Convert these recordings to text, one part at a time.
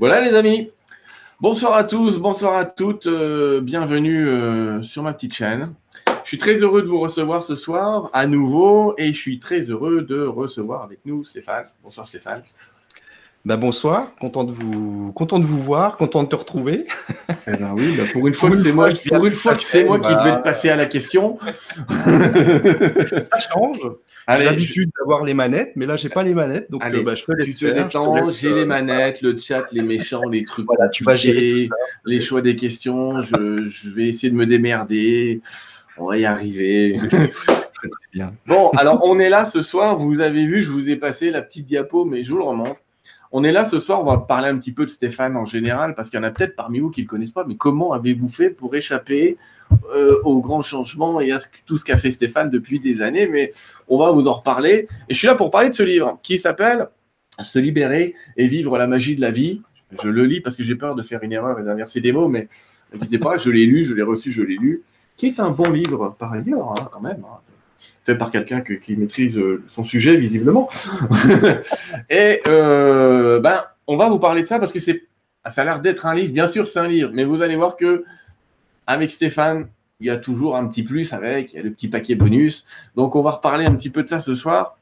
Voilà les amis. Bonsoir à tous, bonsoir à toutes, euh, bienvenue euh, sur ma petite chaîne. Je suis très heureux de vous recevoir ce soir à nouveau et je suis très heureux de recevoir avec nous Stéphane. Bonsoir Stéphane. Bah bonsoir, content de vous, content de vous voir, content de te retrouver. Eh ben oui, bah, pour une fois que c'est moi, pour une fois que c'est moi qui devais te passer à la question. Ça change. J'ai l'habitude d'avoir les manettes, mais là j'ai pas les manettes, donc euh, bah, je peux les faire. J'ai les euh, manettes, le chat, les méchants, les trucs. Voilà, tu vas gérer les choix des questions. Je, je vais essayer de me démerder. On va y arriver. Bien. Bon, alors on est là ce soir. Vous avez vu, je vous ai passé la petite diapo, mais je vous le remonte. On est là ce soir, on va parler un petit peu de Stéphane en général, parce qu'il y en a peut-être parmi vous qui ne le connaissent pas, mais comment avez-vous fait pour échapper euh, aux grands changements et à tout ce qu'a fait Stéphane depuis des années? Mais on va vous en reparler. Et je suis là pour parler de ce livre qui s'appelle Se libérer et vivre la magie de la vie. Je le lis parce que j'ai peur de faire une erreur et d'inverser des mots, mais ne pas, je l'ai lu, je l'ai reçu, je l'ai lu, qui est un bon livre par ailleurs, hein, quand même. Hein fait par quelqu'un qui maîtrise euh, son sujet visiblement. et euh, ben, on va vous parler de ça parce que c'est, ça a l'air d'être un livre. Bien sûr, c'est un livre, mais vous allez voir que avec Stéphane, il y a toujours un petit plus avec, il y a le petit paquet bonus. Donc, on va reparler un petit peu de ça ce soir.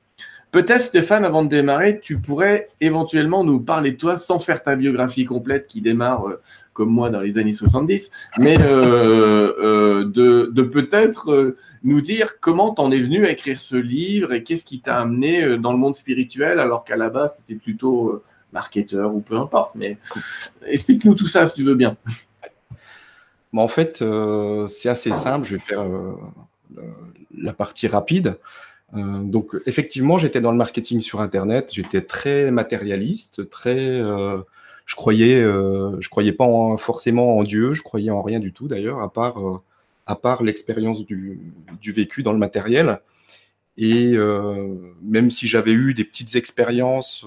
Peut-être, Stéphane, avant de démarrer, tu pourrais éventuellement nous parler de toi sans faire ta biographie complète qui démarre euh, comme moi dans les années 70, mais euh, euh, de, peut-être nous dire comment t'en es venu à écrire ce livre et qu'est-ce qui t'a amené dans le monde spirituel alors qu'à la base, tu étais plutôt marketeur ou peu importe. Mais explique-nous tout ça si tu veux bien. en fait, c'est assez simple. Je vais faire la partie rapide. Euh, donc effectivement, j'étais dans le marketing sur Internet, j'étais très matérialiste, très, euh, je croyais, euh, je croyais pas forcément en Dieu, je croyais en rien du tout d'ailleurs, à part, à part l'expérience du, du, vécu dans le matériel. Et même si j'avais eu des petites expériences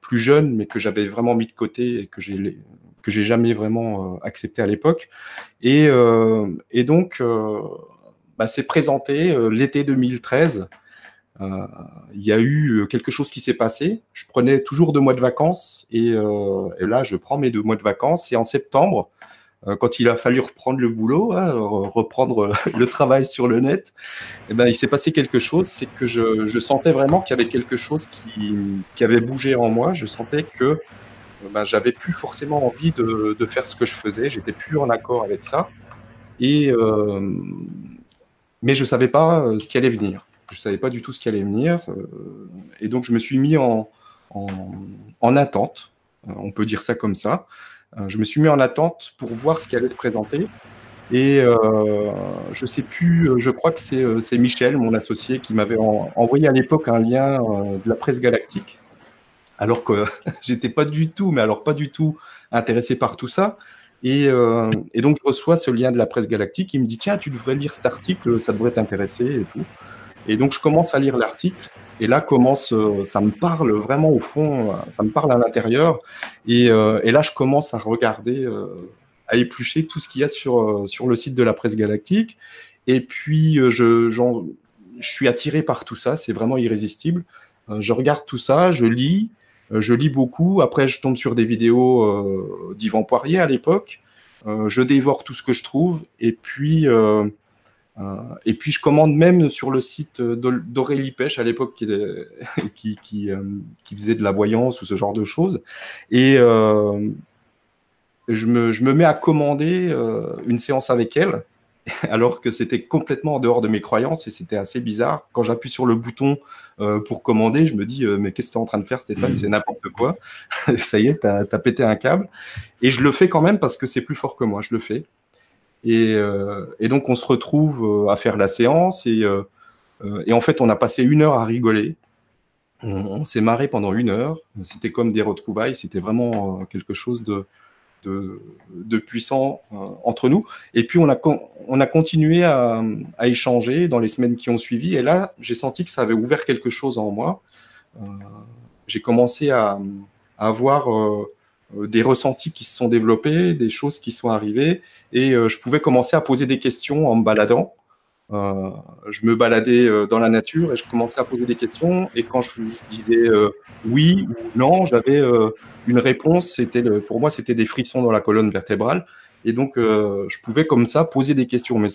plus jeunes, mais que j'avais vraiment mis de côté et que j'ai que j'ai jamais vraiment accepté à l'époque. Et, et donc, bah, c'est présenté l'été 2013 euh, il y a eu euh, quelque chose qui s'est passé. Je prenais toujours deux mois de vacances et, euh, là, je prends mes deux mois de vacances. Et en septembre, quand il a fallu reprendre le boulot, hein, reprendre le travail sur le net, eh ben, il s'est passé quelque chose. C'est que je, sentais vraiment qu'il y avait quelque chose qui, avait bougé en moi. Je sentais que ben, j'avais plus forcément envie de, faire ce que je faisais. J'étais plus en accord avec ça. Et, mais je savais pas ce qui allait venir. Je ne savais pas du tout ce qui allait venir. Euh, et donc, je me suis mis en, en, attente. Euh, on peut dire ça comme ça. Euh, je me suis mis en attente pour voir ce qui allait se présenter. Et je ne sais plus, je crois que c'est Michel, mon associé, qui m'avait envoyé à l'époque un lien de la presse galactique. Alors que j'étais pas du tout, mais alors pas du tout intéressé par tout ça. Et, et, donc je reçois ce lien de la presse galactique. Il me dit tiens, tu devrais lire cet article, ça devrait t'intéresser et tout. Et donc, je commence à lire l'article. Et là, commence, euh, ça me parle vraiment au fond, ça me parle à l'intérieur. Et, euh, là, je commence à regarder, euh, à éplucher tout ce qu'il y a sur, sur le site de la presse galactique. Et puis, je, je suis attiré par tout ça. C'est vraiment irrésistible. je regarde tout ça, je lis, je lis beaucoup. Après, je tombe sur des vidéos d'Yvan Poirier à l'époque. je dévore tout ce que je trouve. Et puis, euh, et puis je commande même sur le site d'Aurélie Pêche à l'époque euh, qui, faisait de la voyance ou ce genre de choses. Et euh, je, me, mets à commander une séance avec elle, alors que c'était complètement en dehors de mes croyances et c'était assez bizarre. Quand j'appuie sur le bouton pour commander, je me dis Mais qu'est-ce que tu es en train de faire, Stéphane? C'est n'importe quoi. Ça y est, tu as pété un câble. Et je le fais quand même parce que c'est plus fort que moi. Je le fais. Euh, et, donc, on se retrouve euh, à faire la séance. Et, euh, et en fait, on a passé une heure à rigoler. On, s'est marré pendant une heure. C'était comme des retrouvailles. C'était vraiment quelque chose de, puissant entre nous. Et puis, on a, on a continué à, échanger dans les semaines qui ont suivi. Et là, j'ai senti que ça avait ouvert quelque chose en moi. j'ai commencé à, avoir des ressentis qui se sont développés, des choses qui sont arrivées, et euh, je pouvais commencer à poser des questions en me baladant. je me baladais dans la nature et je commençais à poser des questions. Et quand je, disais oui ou non, j'avais une réponse. C'était pour moi, c'était des frissons dans la colonne vertébrale. Et donc, je pouvais comme ça poser des questions. Mais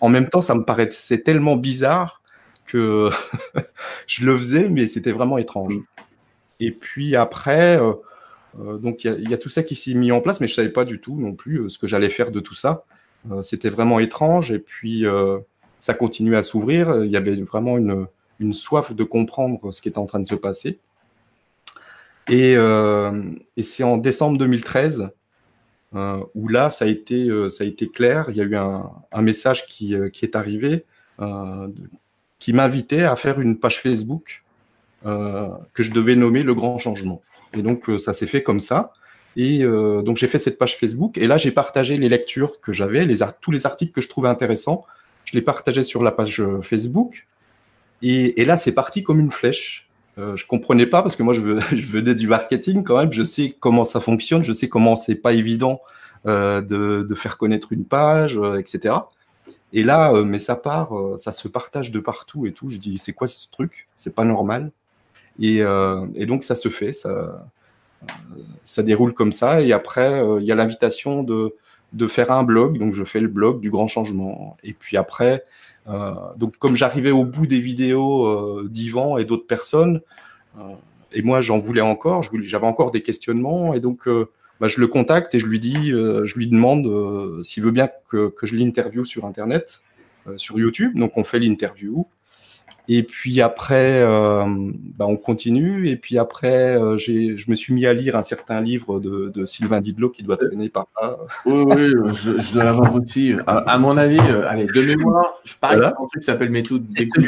en même temps, ça me paraissait tellement bizarre que je le faisais, mais c'était vraiment étrange. Et puis après, euh, donc il y, a tout ça qui s'est mis en place, mais je savais pas du tout non plus euh, ce que j'allais faire de tout ça. Euh, c'était vraiment étrange et puis ça continuait à s'ouvrir. Il y avait vraiment une, soif de comprendre ce qui était en train de se passer. Et, c'est en décembre 2013 où là, ça a, été, ça a été clair. Il y a eu un, un message qui, qui, est arrivé qui m'invitait à faire une page Facebook que je devais nommer Le Grand Changement. Et donc, euh, ça s'est fait comme ça. Et euh, donc, j'ai fait cette page Facebook. Et là, j'ai partagé les lectures que j'avais, les tous les articles que je trouvais intéressants. Je les partageais sur la page euh, Facebook. Et, là, c'est parti comme une flèche. Euh, je comprenais pas parce que moi, je, je, venais du marketing quand même. Je sais comment ça fonctionne. Je sais comment c'est pas évident euh, de, de, faire connaître une page, etc. Et là, mais ça part, ça se partage de partout et tout. Je dis, c'est quoi ce truc? C'est pas normal. Euh, et, donc ça se fait, ça, ça déroule comme ça. Et après, euh, il y a l'invitation de, de faire un blog. Donc je fais le blog du grand changement. Et puis après, euh, donc comme j'arrivais au bout des vidéos d'Ivan et d'autres personnes, et moi j'en voulais encore, j'avais encore des questionnements. Et donc bah, je le contacte et je lui dis, je lui demande s'il veut bien que, que je l'interviewe sur Internet, sur YouTube. Donc on fait l'interview. Et puis après, euh, bah, on continue. Et puis après, euh, je me suis mis à lire un certain livre de, de Sylvain Didlot qui doit traîner par là. Oui, oui, je, je dois l'avoir aussi. À, mon avis, euh, allez, de mémoire, je parie voilà. un truc qui s'appelle Méthode d'écoute.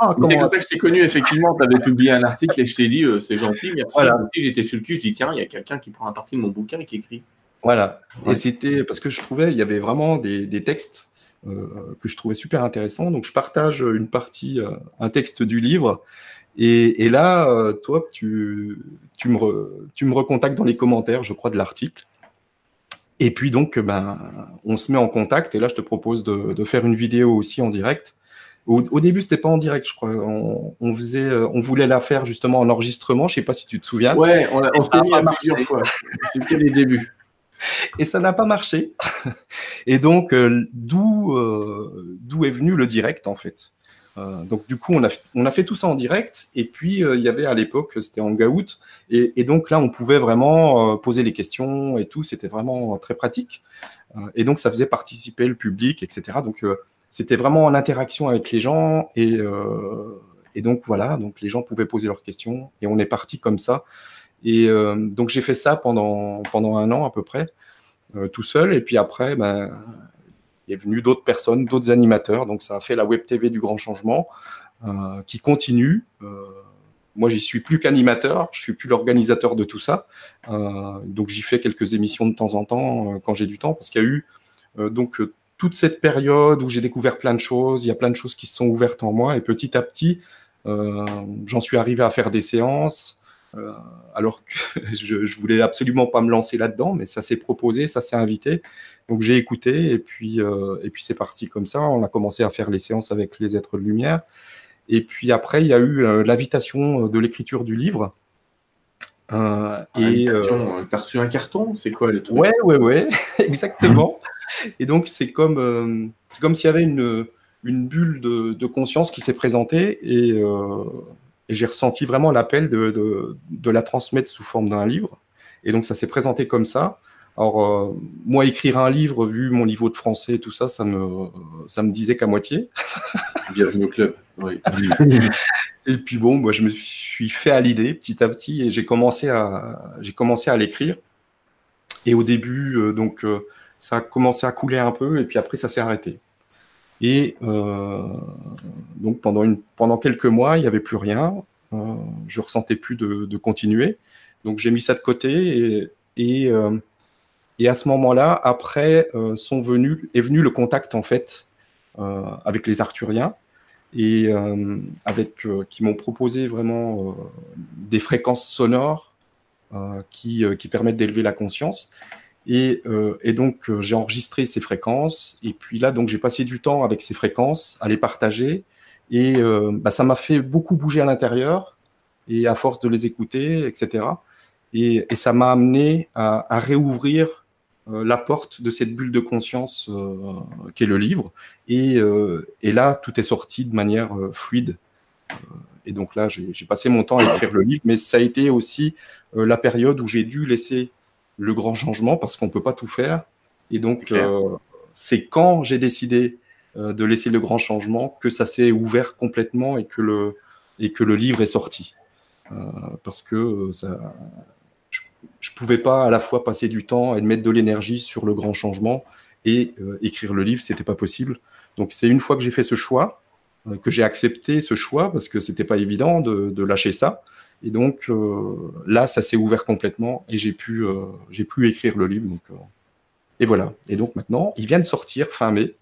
Ah, c'est comme ça que je t'ai connu, effectivement. Tu avais publié un article et je t'ai dit, c'est gentil, merci. Voilà. J'étais sur le cul, je dis, tiens, il y a quelqu'un qui prend un partie de mon bouquin et qui écrit. Voilà. Et c'était parce que je trouvais, il y avait vraiment des, des textes que je trouvais super intéressant. Donc, je partage une partie, euh, un texte du livre. Et, là, euh, toi, tu, tu, me tu me recontactes dans les commentaires, je crois, de l'article. Et puis donc, ben, on se met en contact. Et là, je te propose de, de faire une vidéo aussi en direct. Au, au début, c'était pas en direct, je crois. On, on, faisait, on voulait la faire justement en enregistrement. Je sais pas si tu te souviens. Ouais, on, on s'est mis à plusieurs fois. C'était les débuts. et ça n'a pas marché. et donc, euh, d'où euh, d'où est venu le direct, en fait. Euh, donc, du coup, on a, fait tout ça en direct. Et puis, il y avait à l'époque, c'était Hangout. Et, et, donc, là, on pouvait vraiment poser les questions et tout. C'était vraiment très pratique. et donc, ça faisait participer le public, etc. Donc, c'était vraiment en interaction avec les gens. Et, et donc, voilà. Donc, les gens pouvaient poser leurs questions. Et on est parti comme ça. Et euh, donc j'ai fait ça pendant, pendant un an à peu près, euh, tout seul. Et puis après, ben, il est venu d'autres personnes, d'autres animateurs. Donc ça a fait la web TV du grand changement euh, qui continue. moi, j'y suis plus qu'animateur, je suis plus l'organisateur de tout ça. donc j'y fais quelques émissions de temps en temps quand j'ai du temps, parce qu'il y a eu donc toute cette période où j'ai découvert plein de choses. Il y a plein de choses qui se sont ouvertes en moi et petit à petit, j'en suis arrivé à faire des séances. Euh, alors que je, voulais absolument pas me lancer là-dedans, mais ça s'est proposé, ça s'est invité. Donc j'ai écouté et puis euh, et puis c'est parti comme ça. On a commencé à faire les séances avec les êtres de lumière. Et puis après, il y a eu euh, l'invitation de l'écriture du livre. Euh, et euh, t'as reçu un carton C'est quoi le truc? Ouais, ouais, ouais, exactement. et donc c'est comme c'est comme s'il y avait une une bulle de, de conscience qui s'est présentée et et j'ai ressenti vraiment l'appel de, de, de, la transmettre sous forme d'un livre. Et donc ça s'est présenté comme ça. Alors euh, moi écrire un livre, vu mon niveau de français et tout ça, ça me ça me disait qu'à moitié. Bienvenue au club. Oui. et puis bon, moi je me suis fait à l'idée petit à petit et j'ai commencé à j'ai commencé à l'écrire. Et au début, euh, donc euh, ça a commencé à couler un peu et puis après ça s'est arrêté. Et euh, donc pendant, pendant quelques mois, il n'y avait plus rien. Euh, je ressentais plus de, continuer. Donc j'ai mis ça de côté et, et, euh, à ce moment-là, après, sont venus, est venu le contact en fait avec les Arthuriens et avec qui m'ont proposé vraiment des fréquences sonores qui, qui permettent d'élever la conscience. Et, donc, j'ai enregistré ces fréquences. Et puis là, donc, j'ai passé du temps avec ces fréquences à les partager. Et bah, ça m'a fait beaucoup bouger à l'intérieur. Et à force de les écouter, etc. Et, ça m'a amené à, réouvrir la porte de cette bulle de conscience qu'est le livre. Et, et, là, tout est sorti de manière fluide. Et donc là, j'ai passé mon temps à écrire le livre, mais ça a été aussi euh, la période où j'ai dû laisser le grand changement parce qu'on ne peut pas tout faire. Et donc, euh, c'est quand j'ai décidé euh, de laisser le grand changement que ça s'est ouvert complètement et que le, et que le livre est sorti. parce que ça, je ne pouvais pas à la fois passer du temps et mettre de l'énergie sur le grand changement et écrire le livre, c'était pas possible. Donc c'est une fois que j'ai fait ce choix, euh, que j'ai accepté ce choix parce que c'était pas évident de, lâcher ça. Et donc euh, là, ça s'est ouvert complètement et j'ai pu, euh, j'ai pu écrire le livre. Donc, et voilà. Et donc maintenant, il vient de sortir fin mai.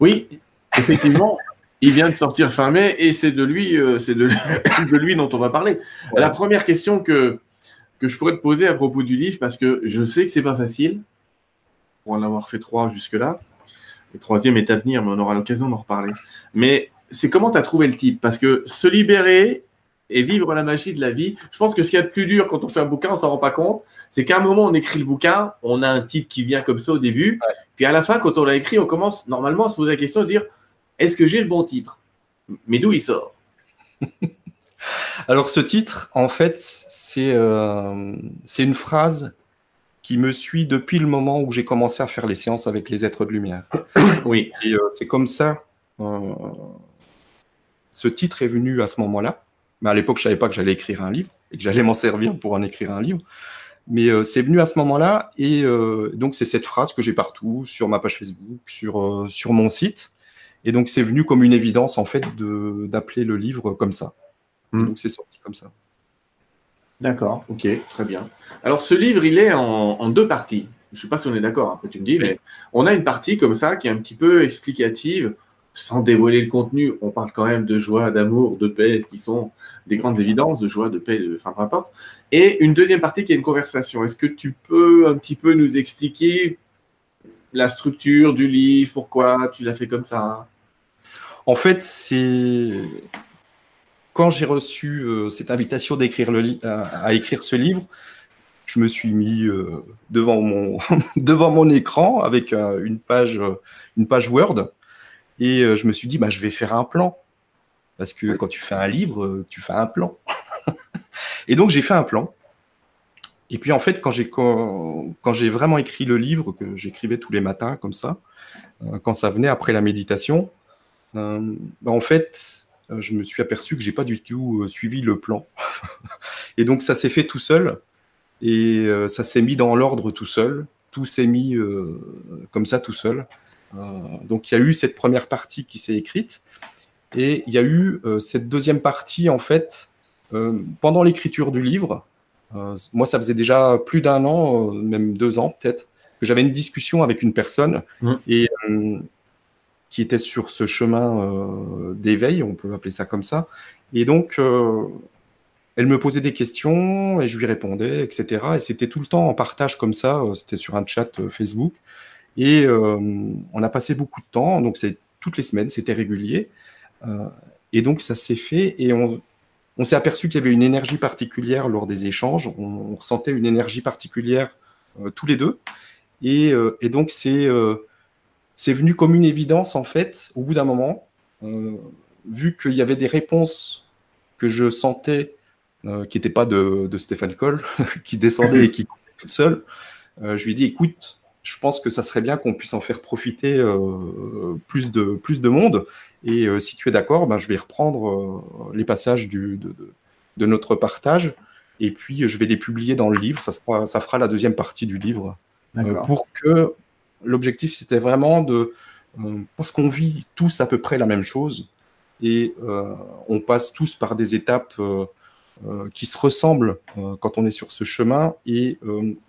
Oui, effectivement. il vient de sortir fin mai et c'est de lui, c'est de, de, lui dont on va parler. La première question que, que je pourrais te poser à propos du livre, parce que je sais que c'est pas facile, pour en avoir fait trois jusque-là. Le troisième est à venir, mais on aura l'occasion d'en reparler. Mais c'est comment tu as trouvé le titre? Parce que se libérer et vivre la magie de la vie, je pense que ce qu'il y a de plus dur quand on fait un bouquin, on s'en rend pas compte, c'est qu'à un moment, on écrit le bouquin, on a un titre qui vient comme ça au début, puis à la fin, quand on l'a écrit, on commence normalement à se poser la question, de dire, est-ce que j'ai le bon titre? Mais d'où il sort? Alors ce titre, en fait, c'est euh, une phrase qui me suit depuis le moment où j'ai commencé à faire les séances avec les êtres de lumière. Oui. Euh, c'est comme ça. Euh, ce titre est venu à ce moment-là. Mais à l'époque, je savais pas que j'allais écrire un livre et que j'allais m'en servir pour en écrire un livre. Mais euh, c'est venu à ce moment-là et euh, donc c'est cette phrase que j'ai partout sur ma page Facebook, sur euh, sur mon site. Et donc c'est venu comme une évidence en fait d'appeler le livre comme ça. Hmm. donc c'est sorti comme ça. D'accord, ok, très bien. Alors ce livre, il est en, en deux parties. Je ne sais pas si on est d'accord, après tu me dis, mais on a une partie comme ça qui est un petit peu explicative sans dévoiler le contenu, on parle quand même de joie, d'amour, de paix, qui sont des grandes évidences, de joie, de paix, de, enfin peu importe. Et une deuxième partie qui est une conversation. Est-ce que tu peux un petit peu nous expliquer la structure du livre, pourquoi tu l'as fait comme ça? En fait, c'est quand j'ai reçu euh, cette invitation à, écrire ce livre, je me suis mis euh, devant mon écran avec euh, une page Word et euh, je me suis dit, bah, je vais faire un plan. Parce que quand tu fais un livre, euh, tu fais un plan. et donc, j'ai fait un plan. Et puis, en fait, quand j'ai, quand, j'ai vraiment écrit le livre, que j'écrivais tous les matins comme ça, euh, quand ça venait après la méditation, bah, en fait, je me suis aperçu que j'ai pas du tout suivi le plan. et donc, ça s'est fait tout seul. Et ça s'est mis dans l'ordre tout seul. Tout s'est mis comme ça tout seul. Euh, donc il y a eu cette première partie qui s'est écrite et il y a eu euh, cette deuxième partie en fait euh, pendant l'écriture du livre. moi, ça faisait déjà plus d'un an, même deux ans peut-être, que j'avais une discussion avec une personne mmh. et qui était sur ce chemin d'éveil, on peut appeler ça comme ça. Et donc, elle me posait des questions et je lui répondais, etc. Et c'était tout le temps en partage comme ça, c'était sur un chat Facebook. Et euh, on a passé beaucoup de temps, donc c'est toutes les semaines, c'était régulier. Euh, et donc ça s'est fait et on, s'est aperçu qu'il y avait une énergie particulière lors des échanges. On, ressentait une énergie particulière euh, tous les deux. Et, donc c'est c'est venu comme une évidence en fait au bout d'un moment, vu qu'il y avait des réponses que je sentais qui n'étaient pas de, de Stéphane Cole, qui descendaient et qui toute seule. je lui ai dit écoute, je pense que ça serait bien qu'on puisse en faire profiter euh, plus, de, plus de monde. Et euh, si tu es d'accord, ben, je vais reprendre euh, les passages du, de, notre partage et puis je vais les publier dans le livre. Ça, ça fera la deuxième partie du livre. pour que l'objectif, c'était vraiment de... parce qu'on vit tous à peu près la même chose et on passe tous par des étapes qui se ressemblent quand on est sur ce chemin. Et,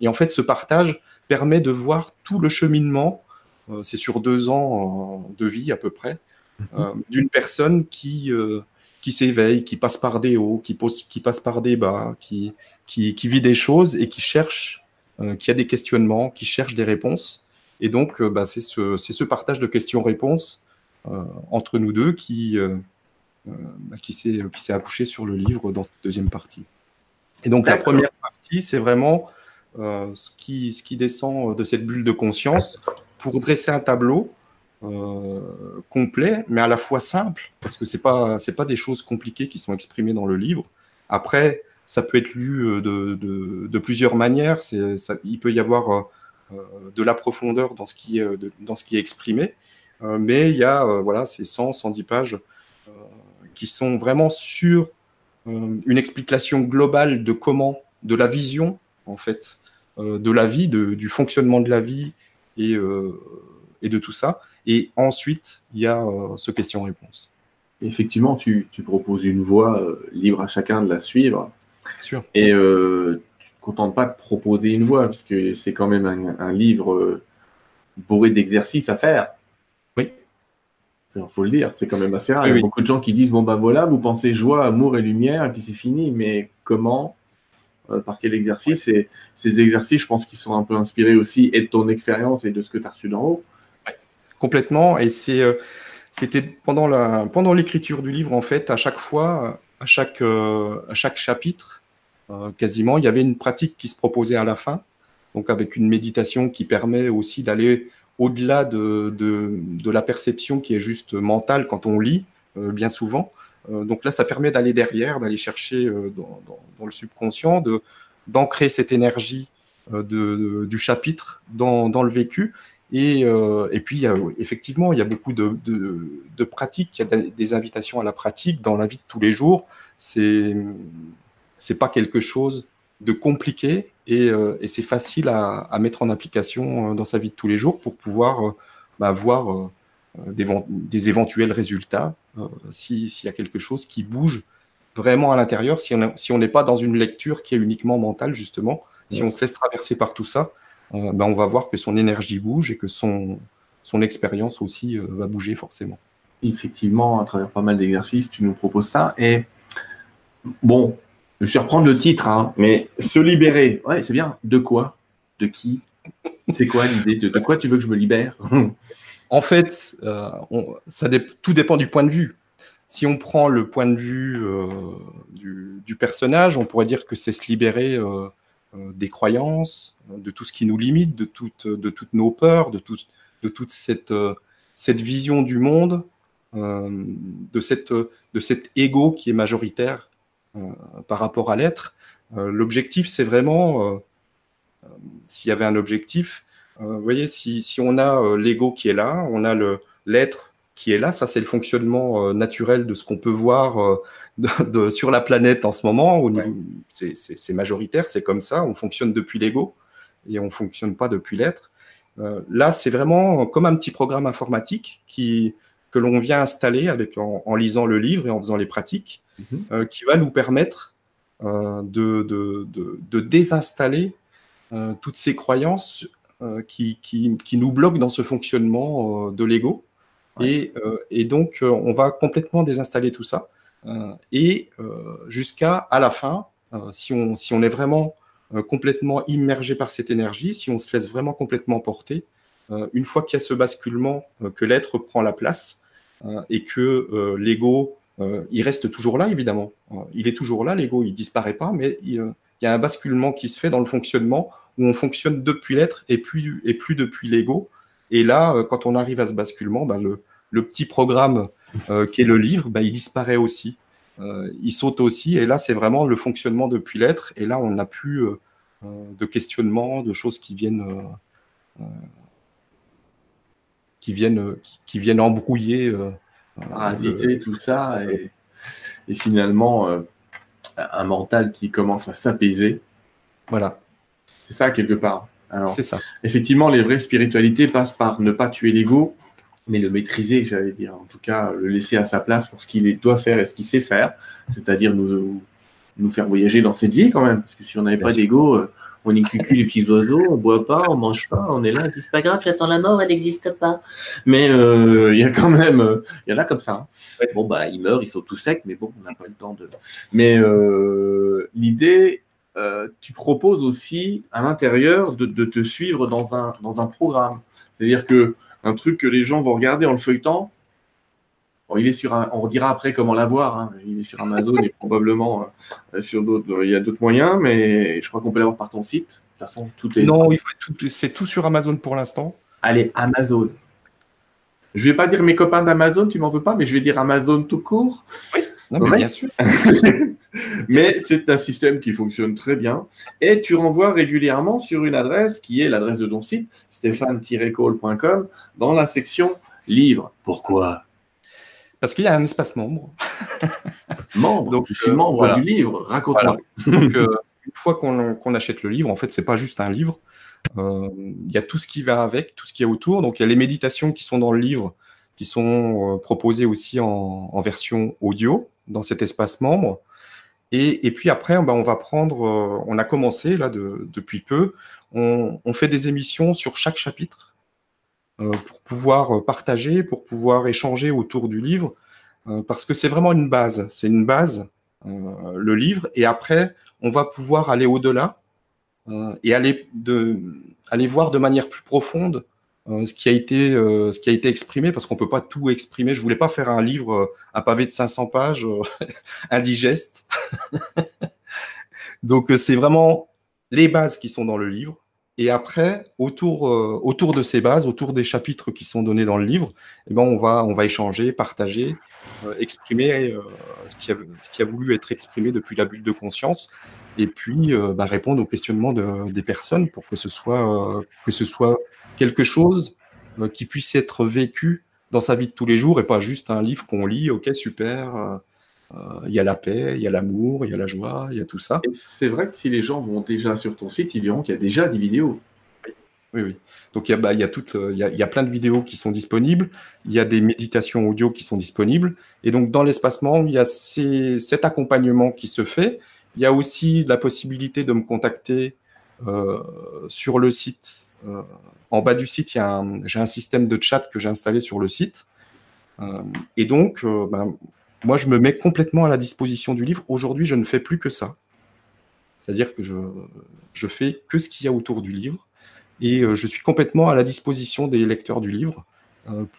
et en fait, ce partage permet de voir tout le cheminement, euh, c'est sur deux ans euh, de vie à peu près, mhm. euh, d'une personne qui, qui s'éveille, qui passe par des hauts, qui, qui passe par des bas, qui, qui, vit des choses et qui cherche qui a des questionnements, qui cherche des réponses. Et donc, bah, c'est ce, ce, partage de questions-réponses entre nous deux qui, qui s'est accouché sur le livre dans cette deuxième partie. Et donc, la première partie, c'est vraiment ce, qui, ce qui descend de cette bulle de conscience pour dresser un tableau euh, complet, mais à la fois simple, parce que c'est pas pas des choses compliquées qui sont exprimées dans le livre. Après, ça peut être lu euh, de, plusieurs manières. Il peut y avoir euh, de la profondeur dans ce qui est, dans ce qui est exprimé, mais il y a voilà ces 100, 110 pages qui sont vraiment sur une explication globale de comment, de la vision en fait, de la vie, de, du fonctionnement de la vie et, et de tout ça. Et ensuite, il y a euh, ce question-réponse. Effectivement, tu, proposes une voie euh, libre à chacun de la suivre. Bien sûr. Et euh, tu ne te contentes pas de proposer une voie, parce que c'est quand même un, livre bourré d'exercices à faire. Oui. Il faut le dire, c'est quand même assez rare. il y a beaucoup de gens qui disent bon ben voilà, vous pensez joie, amour et lumière, et puis c'est fini. Mais comment par quel exercice Et ces exercices, je pense qu'ils sont un peu inspirés aussi et de ton expérience et de ce que tu as reçu d'en haut complètement. Et euh, c'était pendant l'écriture du livre, en fait, à chaque fois, à chaque, euh, chapitre, euh, quasiment, il y avait une pratique qui se proposait à la fin. Donc, avec une méditation qui permet aussi d'aller au-delà de, de, de, la perception qui est juste mentale quand on lit, bien souvent. Donc là, ça permet d'aller derrière, d'aller chercher dans, dans, le subconscient, d'ancrer cette énergie de, du chapitre dans, le vécu et, euh, puis, effectivement, il y a beaucoup de, pratiques, il y a des invitations à la pratique dans la vie de tous les jours. C'est c'est pas quelque chose de compliqué et, euh, c'est facile à, mettre en application euh, dans sa vie de tous les jours pour pouvoir euh, bah, voir euh, des, des, éventuels résultats s'il y a quelque chose qui bouge vraiment à l'intérieur, si on n'est pas dans une lecture qui est uniquement mentale, justement, si on se laisse traverser par tout ça, euh, ben, on va voir que son énergie bouge et que son, son expérience aussi euh, va bouger forcément. Effectivement, à travers pas mal d'exercices, tu nous proposes ça. Et bon, je vais reprendre le titre, hein, mais se libérer, ouais, c'est bien. De quoi? De qui? C'est quoi l'idée? De, quoi tu veux que je me libère? En fait, euh, ça tout dépend du point de vue. Si on prend le point de vue du, du, personnage, on pourrait dire que c'est se libérer euh, des croyances, de tout ce qui nous limite, de, toutes nos peurs, de, toute cette, euh, vision du monde, euh, de, de cet ego qui est majoritaire par rapport à l'être. L'objectif, c'est vraiment, s'il y avait un objectif, vous voyez, si, si on a l'ego qui est là, on a l'être qui est là, ça c'est le fonctionnement naturel de ce qu'on peut voir de, sur la planète en ce moment. C'est majoritaire, c'est comme ça. On fonctionne depuis l'ego et on fonctionne pas depuis l'être. Euh, là, c'est vraiment comme un petit programme informatique qui, que l'on vient installer avec, en, lisant le livre et en faisant les pratiques, mhm. euh, qui va nous permettre euh, de, de, de, désinstaller toutes ces croyances qui, qui, qui, nous bloquent dans ce fonctionnement de l'ego. Et, et, donc, on va complètement désinstaller tout ça. Euh, et euh, jusqu'à à la fin, euh, si, on, si on est vraiment complètement immergé par cette énergie, si on se laisse vraiment complètement porter, une fois qu'il y a ce basculement, que l'être prend la place et que l'ego, il reste toujours là, évidemment. il est toujours là, l'ego, il disparaît pas, mais il, y a un basculement qui se fait dans le fonctionnement où on fonctionne depuis l'être et plus, et plus depuis l'ego. Et là, quand on arrive à ce basculement, ben le, le petit programme euh, qui est le livre, bah, il disparaît aussi. Euh, il saute aussi. Et là, c'est vraiment le fonctionnement depuis l'être. Et là, on n'a plus euh, de questionnement, de choses qui viennent, qui viennent, qui, viennent embrouiller. Parasiter tout ça. Et, et finalement, un mental qui commence à s'apaiser. Voilà. C'est ça, quelque part. c'est ça. Effectivement, les vraies spiritualités passent par ne pas tuer l'ego, mais le maîtriser, j'allais dire. En tout cas, le laisser à sa place pour ce qu'il doit faire et ce qu'il sait faire, c'est-à-dire nous, nous faire voyager dans cette vie quand même. Parce que si on n'avait pas d'ego, euh, on cucu les petits oiseaux, on boit pas, on mange pas, on est là, c'est pas grave, j'attends la mort, elle n'existe pas. Mais euh, il y a quand même, euh, il y en a comme ça. Hein. Bon bah, ils meurent, ils sont tout secs, mais bon, on n'a pas le temps de. Mais l'idée, tu proposes aussi à l'intérieur de, de, te suivre dans un, dans un programme. C'est-à-dire que un truc que les gens vont regarder en le feuilletant, il est sur un, on dira après comment l'avoir. Hein. Il est sur Amazon et probablement euh, sur d'autres. Il y a d'autres moyens, mais je crois qu'on peut l'avoir par ton site. De toute façon, tout est. Non, il faut tout, c'est tout sur Amazon pour l'instant. Allez, Amazon. Je vais pas dire mes copains d'Amazon, tu m'en veux pas, mais je vais dire Amazon tout court. Oui, mais bien sûr. mais c'est un système qui fonctionne très bien. Et tu renvoies régulièrement sur une adresse qui est l'adresse de ton site, stéphane-call.com, dans la section livres. Pourquoi? Parce qu'il y a un espace membre. membre Donc, je suis euh, membre du livre, raconte-moi. Donc, euh, une fois qu'on achète le livre, en fait, c'est pas juste un livre. Euh, il y a tout ce qui va avec, tout ce qui est autour. Donc, il y a les méditations qui sont dans le livre, qui sont proposées aussi en, version audio dans cet espace membre. Et, puis après, ben, on va prendre, on a commencé là depuis peu, on, fait des émissions sur chaque chapitre euh, pour pouvoir euh, partager, pour pouvoir échanger autour du livre, euh, parce que c'est vraiment une base. C'est une base, le livre, et après, on va pouvoir aller au-delà et aller voir de manière plus profonde ce, qui a été, ce qui a été exprimé, parce qu'on ne peut pas tout exprimer. Je voulais pas faire un livre, un pavé de 500 pages, indigeste. Donc, c'est vraiment les bases qui sont dans le livre. Et après, autour, euh, autour de ces bases, autour des chapitres qui sont donnés dans le livre, eh ben on, va, on va échanger, partager, euh, exprimer euh, ce, qui a, ce qui a voulu être exprimé depuis la bulle de conscience, et puis bah, répondre aux questionnements de, des personnes pour que ce soit, que ce soit quelque chose qui puisse être vécu dans sa vie de tous les jours et pas juste un livre qu'on lit, ok, super, il y a la paix, il y a l'amour, il y a la joie, il y a tout ça. C'est vrai que si les gens vont déjà sur ton site, ils verront qu'il y a déjà des vidéos. Oui, oui. Donc il y, a, bah, il, y a il, y a, il y a plein de vidéos qui sont disponibles, il y a des méditations audio qui sont disponibles, et donc dans l'espacement, il y a ces, cet accompagnement qui se fait. Il y a aussi la possibilité de me contacter euh, sur le site. Euh, en bas du site, j'ai un système de chat que j'ai installé sur le site. Euh, et donc, euh, ben, moi, je me mets complètement à la disposition du livre. Aujourd'hui, je ne fais plus que ça. C'est-à-dire que je, je fais que ce qu'il y a autour du livre et je suis complètement à la disposition des lecteurs du livre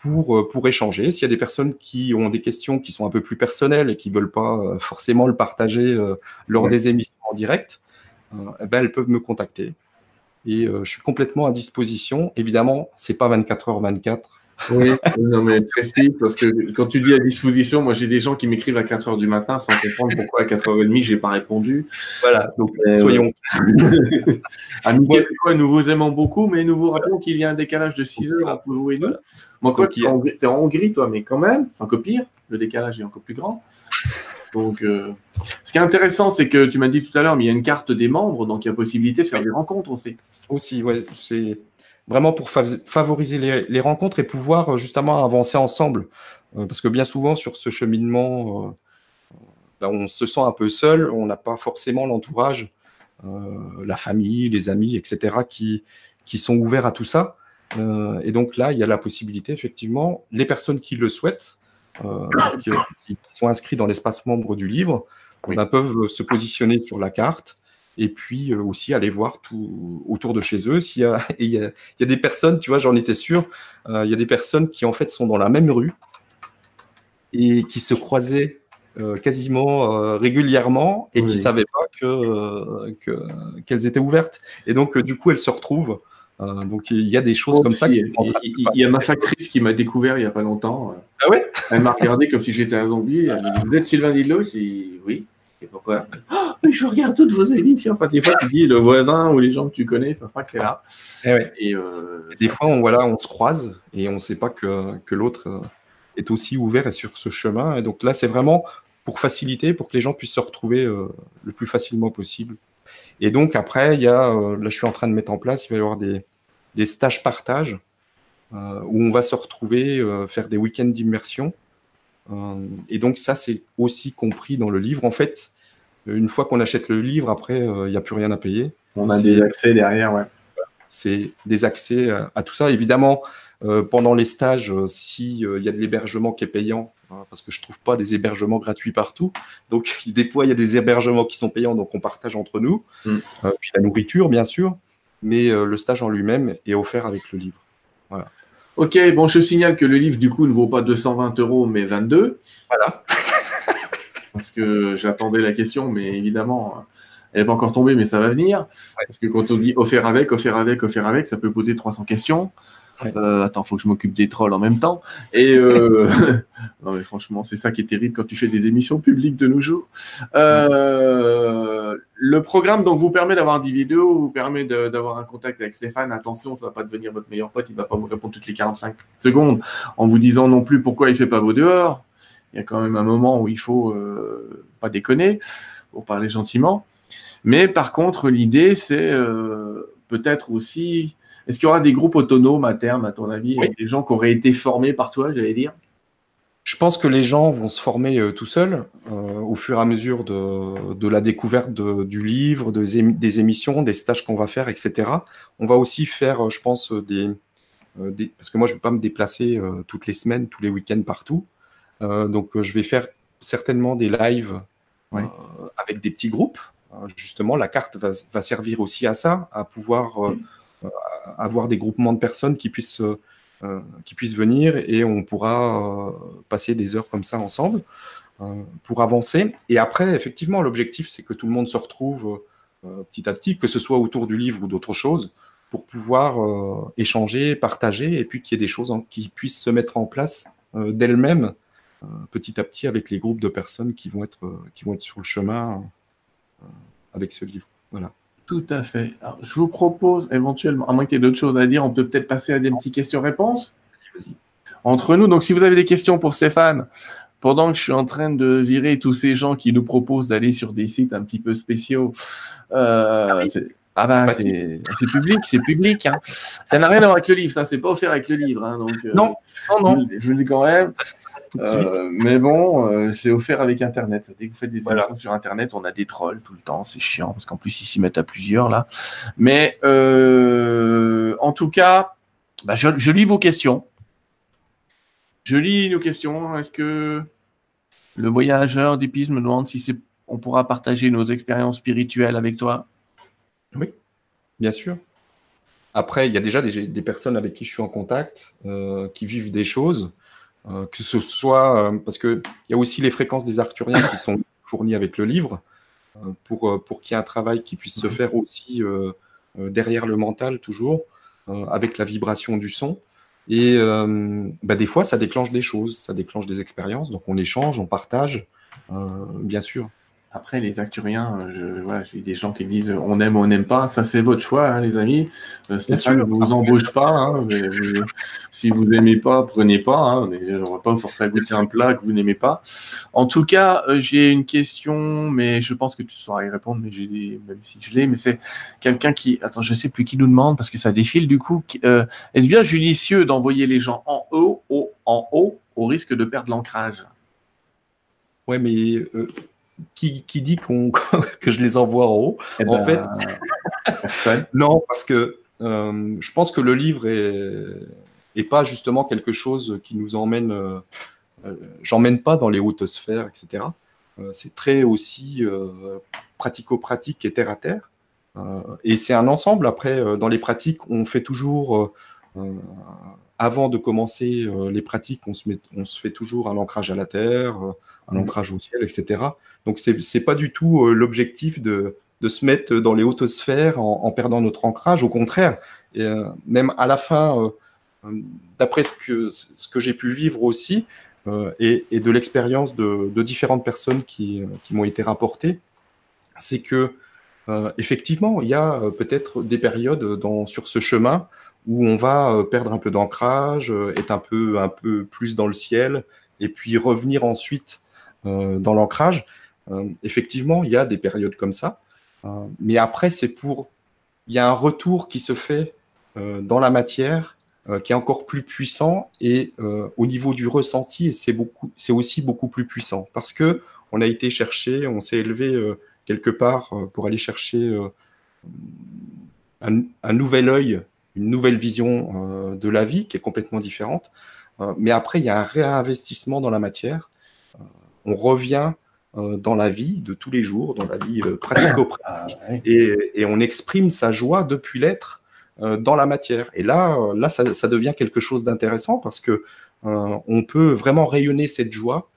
pour, pour échanger. S'il y a des personnes qui ont des questions qui sont un peu plus personnelles et qui ne veulent pas forcément le partager lors des émissions en direct, eh ben, elles peuvent me contacter. Et je suis complètement à disposition. Évidemment, c'est pas 24 h 24 oui, non, mais précis, parce que quand tu dis à disposition, moi j'ai des gens qui m'écrivent à 4 h du matin sans comprendre pourquoi à 4h30 j'ai pas répondu. Voilà, donc soyons. Amis nous vous aimons beaucoup, mais nous vous rappelons qu'il y a un décalage de 6 heures entre vous et nous. Moi, quoi, tu es, en Hongrie, toi, mais quand même, c'est encore pire, le décalage est encore plus grand. Donc, euh, ce qui est intéressant, c'est que tu m'as dit tout à l'heure, mais il y a une carte des membres, donc il y a possibilité de faire des rencontres aussi. Aussi, c'est vraiment pour favoriser les, rencontres et pouvoir euh, justement avancer ensemble. Euh, parce que bien souvent, sur ce cheminement, ben, on se sent un peu seul, on n'a pas forcément l'entourage, la famille, les amis, etc., qui, qui sont ouverts à tout ça. et donc là, il y a la possibilité, effectivement, les personnes qui le souhaitent, qui, sont inscrits dans l'espace membre du livre, ben, peuvent se positionner sur la carte et puis euh, aussi aller voir tout autour de chez eux. S'il y a, il y, a, il y a des personnes, tu vois, j'en étais sûr, euh, il y a des personnes qui en fait sont dans la même rue et qui se croisaient euh, quasiment régulièrement et qui ne savaient pas que, qu'elles étaient ouvertes. Et donc, du coup, elles se retrouvent. Donc, il y a des choses oh, comme ça. il, y a ma factrice qui m'a découvert il n'y a pas longtemps. Ah ouais? Elle m'a regardé comme si j'étais un zombie. Elle dit, Vous êtes Sylvain Didlot J'ai dit Oui. Et pourquoi? Oh, Je regarde toutes vos émissions. Enfin, des fois, tu dis le voisin ou les gens que tu connais, ça fera que c'est là. Et, euh, des fois, on, voilà, on se croise et on ne sait pas que, que l'autre euh, est aussi ouvert et sur ce chemin. Et donc là, c'est vraiment pour faciliter, pour que les gens puissent se retrouver euh, le plus facilement possible. Et donc après, il y a, là, je suis en train de mettre en place, il va y avoir des, des stages partage où on va se retrouver, faire des week-ends d'immersion euh, et donc ça, c'est aussi compris dans le livre. En fait, une fois qu'on achète le livre, après, euh, il n'y a plus rien à payer. On a des accès derrière, ouais. C'est des accès à, tout ça. Évidemment, euh, pendant les stages, s'il y a de l'hébergement qui est payant, hein, parce que je trouve pas des hébergements gratuits partout. Donc, des fois, il y a des hébergements qui sont payants, donc on partage entre nous. Mm. puis la nourriture, bien sûr, mais le stage en lui-même est offert avec le livre. Voilà. Ok, bon, je signale que le livre, du coup, ne vaut pas 220 euros, mais 22. Voilà. Parce que j'attendais la question, mais évidemment, elle n'est pas encore tombée, mais ça va venir. Parce que quand on dit offert avec, offert avec, offert avec, ça peut poser 300 questions. Euh, attends, faut que je m'occupe des trolls en même temps. Et euh, non, mais franchement, c'est ça qui est terrible quand tu fais des émissions publiques de nos jours. Euh, le programme donc vous permet d'avoir des vidéos, vous permet d'avoir un contact avec Stéphane. Attention, ça va pas devenir votre meilleur pote, il va pas vous répondre toutes les 45 secondes en vous disant non plus pourquoi il fait pas vos dehors. Il y a quand même un moment où il faut pas déconner pour parler gentiment. Mais par contre, l'idée c'est peut-être aussi est-ce qu'il y aura des groupes autonomes à terme, à ton avis, des gens qui auraient été formés par toi, j'allais dire? Je pense que les gens vont se former euh, tout seuls euh, au fur et à mesure de, la découverte du livre, des émissions, des stages qu'on va faire, etc. On va aussi faire, euh, je pense, des, parce que moi, je ne vais pas me déplacer toutes les semaines, tous les week-ends partout. donc, je vais faire certainement des lives avec des petits groupes. justement, la carte va, servir aussi à ça, à pouvoir avoir des groupements de personnes qui puissent, qui puissent venir et on pourra euh, passer des heures comme ça ensemble euh, pour avancer. Et après, effectivement, l'objectif, c'est que tout le monde se retrouve petit à petit, que ce soit autour du livre ou d'autres choses, pour pouvoir échanger, partager, et puis qu'il y ait des choses qui puissent se mettre en place d'elles-mêmes petit à petit avec les groupes de personnes qui vont être, qui vont être sur le chemin avec ce livre. Voilà. Tout à fait. je vous propose éventuellement, à moins qu'il y ait d'autres choses à dire, on peut peut-être passer à des petites questions-réponses. Entre nous, donc si vous avez des questions pour Stéphane, pendant que je suis en train de virer tous ces gens qui nous proposent d'aller sur des sites un petit peu spéciaux, euh, ah, ah bah c'est public, c'est public. Hein. Ça n'a rien à voir avec le livre, ça c'est pas offert avec le livre. Hein, donc, euh, non, non, non. Je, le dis quand même. Euh, mais bon, euh, c'est offert avec Internet. Dès que vous faites des voilà. sur Internet, on a des trolls tout le temps. C'est chiant parce qu'en plus, ils s'y mettent à plusieurs là. Mais euh, en tout cas, bah, je, lis vos questions. Je lis nos questions. Est-ce que le voyageur d'épices me demande si on pourra partager nos expériences spirituelles avec toi? Oui, bien sûr. Après, il y a déjà des, des, personnes avec qui je suis en contact qui vivent des choses. Euh, que ce soit euh, parce qu'il y a aussi les fréquences des arthuriens qui sont fournies avec le livre euh, pour, pour qu'il y ait un travail qui puisse se faire aussi derrière le mental toujours avec la vibration du son. Et bah, des fois, ça déclenche des choses, ça déclenche des expériences. Donc on échange, on partage, bien sûr. Après, les acturiens, euh, je, j'ai des gens qui disent on aime ou on n'aime pas. Ça, c'est votre choix, hein, les amis. Euh, Stéphane ne vous embauche pas. Hein, si vous n'aimez pas, prenez pas. Hein, on ne va pas vous forcer à goûter un plat que vous n'aimez pas. En tout cas, euh, j'ai une question, mais je pense que tu sauras y répondre, mais j'ai même si je l'ai, mais c'est quelqu'un qui. Attends, je ne sais plus qui nous demande parce que ça défile du coup. est-ce bien judicieux d'envoyer les gens en haut, en haut, au risque de perdre l'ancrage? Ouais, mais qui, dit qu'on que je les envoie en haut. Eh en ben, fait, non, parce que euh, je pense que le livre est, pas justement quelque chose qui nous emmène. Euh, euh, j'emmène pas dans les hautes sphères, etc. c'est très aussi pratico-pratique et terre à terre. et c'est un ensemble. Après, dans les pratiques, on fait toujours avant de commencer les pratiques, on se, met, on se fait toujours un ancrage à la terre, un mmh. ancrage au ciel, etc. Donc, ce n'est pas du tout euh, l'objectif de, se mettre dans les hautes sphères en, perdant notre ancrage. Au contraire, et, euh, même à la fin, euh, d'après ce que, ce que j'ai pu vivre aussi, et, de l'expérience de, différentes personnes qui, m'ont été rapportées, c'est que effectivement, il y a peut-être des périodes dans, sur ce chemin où on va perdre un peu d'ancrage, être un peu, un peu plus dans le ciel, et puis revenir ensuite dans l'ancrage. Euh, effectivement, il y a des périodes comme ça. Euh, mais après, c'est pour. Il y a un retour qui se fait euh, dans la matière qui est encore plus puissant et au niveau du ressenti, c'est beaucoup, c'est aussi beaucoup plus puissant parce que on a été chercher, on s'est élevé quelque part pour aller chercher un, nouvel œil, une nouvelle vision de la vie qui est complètement différente. mais après, il y a un réinvestissement dans la matière. On revient dans la vie de tous les jours, dans la vie pratico-pratique, ah, et, on exprime sa joie depuis l'être dans la matière. Et là, là ça, ça devient quelque chose d'intéressant parce que on peut vraiment rayonner cette joie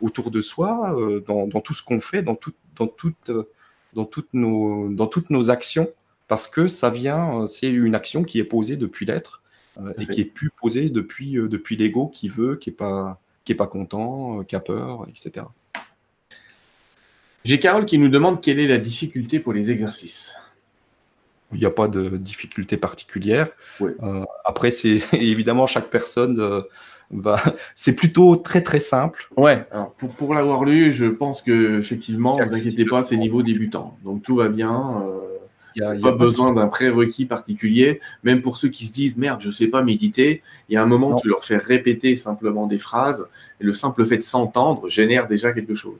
autour de soi, dans, dans, tout ce qu'on fait, dans, tout, dans, toute, dans, toutes nos, dans toutes nos actions, parce que ça vient, c'est une action qui est posée depuis l'être et qui est plus posée depuis, depuis l'ego qui veut, qui n'est pas, qui est pas content, qui a peur, etc. J'ai Carole qui nous demande quelle est la difficulté pour les exercices. Il n'y a pas de difficulté particulière. après, c'est évidemment chaque personne c'est plutôt très très simple. Ouais, pour, pour l'avoir lu, je pense que effectivement, ne vous inquiétez pas, c'est niveau débutant. Donc tout va bien. Il n'y a, pas besoin d'un prérequis particulier. Même pour ceux qui se disent merde, je ne sais pas méditer, il y a un moment où tu leur fais répéter simplement des phrases et le simple fait de s'entendre génère déjà quelque chose.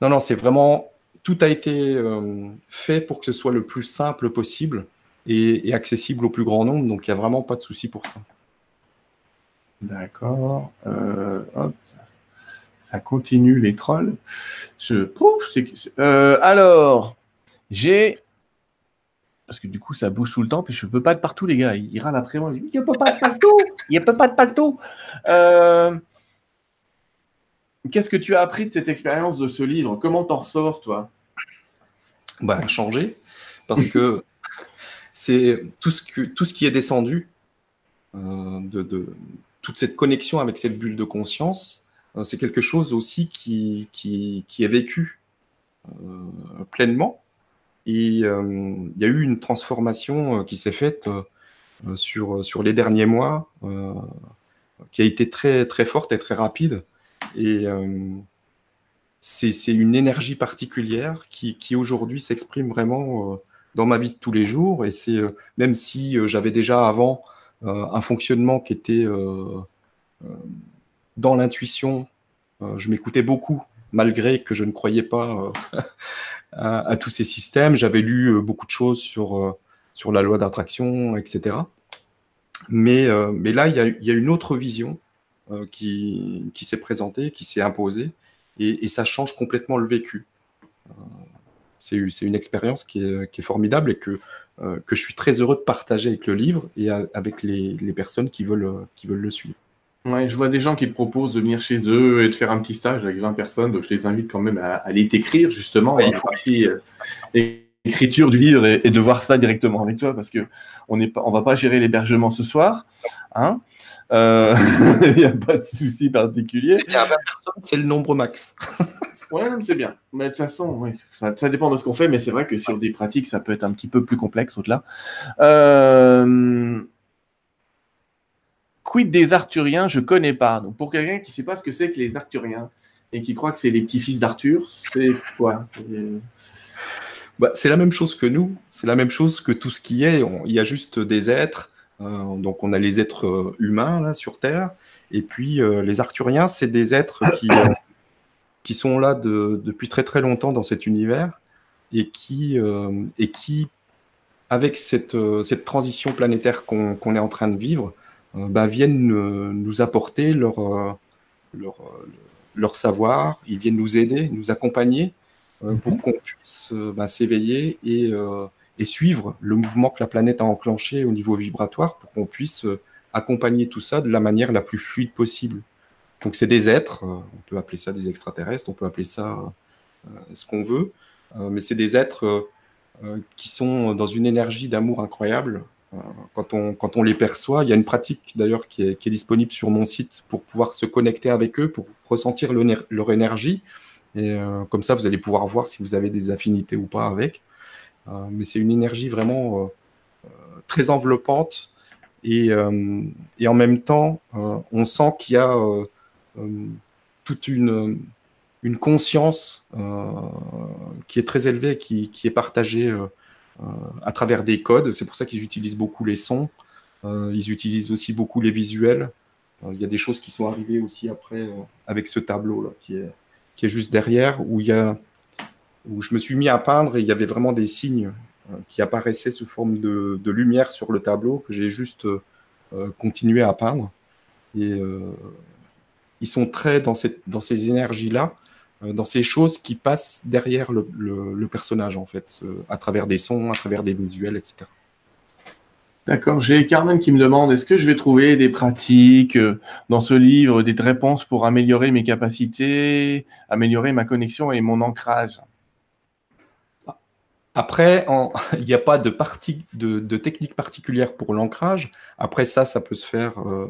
Non, non, c'est vraiment tout a été euh, fait pour que ce soit le plus simple possible et, et accessible au plus grand nombre. Donc il n'y a vraiment pas de souci pour ça. D'accord. Euh, ça continue les trolls. Je euh, alors, j'ai. Parce que du coup, ça bouge tout le temps, puis je ne peux pas être partout, les gars. Il râle après moi. Il ne peut pas être partout. Il ne peut pas être partout. Euh, qu'est-ce que tu as appris de cette expérience de ce livre? Comment t'en ressors, toi? Bah, Changer. Parce que c'est tout, ce que, tout ce qui est descendu de, toute cette connexion avec cette bulle de conscience, euh, c'est quelque chose aussi qui, qui, est vécu euh, pleinement. Et euh, il y a eu une transformation qui s'est faite sur, sur les derniers mois, qui a été très, très forte et très rapide. Et c'est une énergie particulière qui, qui aujourd'hui s'exprime vraiment dans ma vie de tous les jours. Et c'est même si j'avais déjà avant euh, un fonctionnement qui était euh, euh, dans l'intuition. je m'écoutais beaucoup, malgré que je ne croyais pas à, tous ces systèmes. J'avais lu beaucoup de choses sur, sur la loi d'attraction, etc. Mais, là, il y, a, une autre vision qui, s'est présentée, qui s'est imposée, et, ça change complètement le vécu. c'est une expérience qui est, formidable et que euh, que je suis très heureux de partager avec le livre et avec les, personnes qui veulent le suivre. Ouais, je vois des gens qui proposent de venir chez eux et de faire un petit stage avec 20 personnes, donc je les invite quand même à, aller t'écrire justement ouais, partie euh, écriture du livre et, de voir ça directement avec toi parce que on ne on va pas gérer l'hébergement ce soir, hein euh, il n'y a pas de souci particulier. Il y a 20 personnes, c'est le nombre max. Ouais, c'est bien. Mais de toute façon, ça, dépend de ce qu'on fait, mais c'est vrai que sur des pratiques, ça peut être un petit peu plus complexe au-delà. Euh, quid des Arthuriens Je connais pas. Donc pour quelqu'un qui ne sait pas ce que c'est que les Arthuriens et qui croit que c'est les petits-fils d'Arthur, c'est quoi? Bah, C'est la même chose que nous. C'est la même chose que tout ce qui est. il y a juste des êtres. Euh, donc on a les êtres euh, humains là sur Terre. Et puis les Arthuriens, c'est des êtres qui qui sont là depuis très très longtemps dans cet univers et qui, euh, et qui avec cette, euh, cette transition planétaire qu'on est en train de vivre, euh, bah, viennent nous apporter leur, leur, leur, savoir, ils viennent nous aider, nous accompagner pour mhm. qu'on puisse bah, s'éveiller et, et, suivre le mouvement que la planète a enclenché au niveau vibratoire pour qu'on puisse accompagner tout ça de la manière la plus fluide possible. Donc c'est des êtres, euh, on peut appeler ça des extraterrestres, on peut appeler ça euh, ce qu'on veut, euh, mais c'est des êtres qui sont dans une énergie d'amour incroyable. Quand on, quand on les perçoit, il y a une pratique d'ailleurs qui est, disponible sur mon site pour pouvoir se connecter avec eux, pour ressentir leur énergie. Et comme ça, vous allez pouvoir voir si vous avez des affinités ou pas avec. mais c'est une énergie vraiment très enveloppante. Et, et, en même temps, on sent qu'il y a euh, toute une, conscience euh, qui est très élevée, qui, qui est partagée euh, à travers des codes. C'est pour ça qu'ils utilisent beaucoup les sons. ils utilisent aussi beaucoup les visuels. Il y a des choses qui sont arrivées aussi après avec ce tableau là, qui est, qui est juste derrière, où, il y a, où je me suis mis à peindre et il y avait vraiment des signes qui apparaissaient sous forme de, lumière sur le tableau que j'ai juste continué à peindre. Et ils sont très dans, cette, dans ces énergies-là, dans ces choses qui passent derrière le, le personnage, en fait, à travers des sons, à travers des visuels, etc. D'accord. J'ai Carmen qui me demande est-ce que je vais trouver des pratiques euh, dans ce livre, des réponses pour améliorer mes capacités, améliorer ma connexion et mon ancrage? Après, il n'y a pas de, de, technique particulière pour l'ancrage. Après, ça, ça peut se faire euh,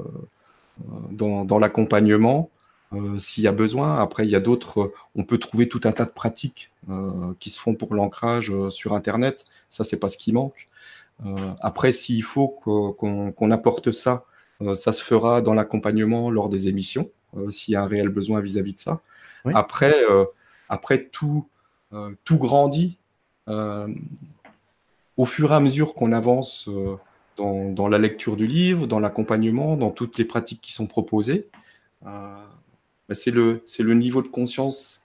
dans, l'accompagnement euh, s'il y a besoin. Après, il y a d'autres. On peut trouver tout un tas de pratiques qui se font pour l'ancrage sur Internet. Ça, c'est pas ce qui manque. Euh, après, s'il faut qu'on apporte ça, euh, ça se fera dans l'accompagnement lors des émissions, euh, s'il y a un réel besoin vis-à-vis de ça. Après, après, tout, tout grandit au fur et à mesure qu'on avance dans, la lecture du livre, dans l'accompagnement, dans toutes les pratiques qui sont proposées. Bah, c'est le, le niveau de conscience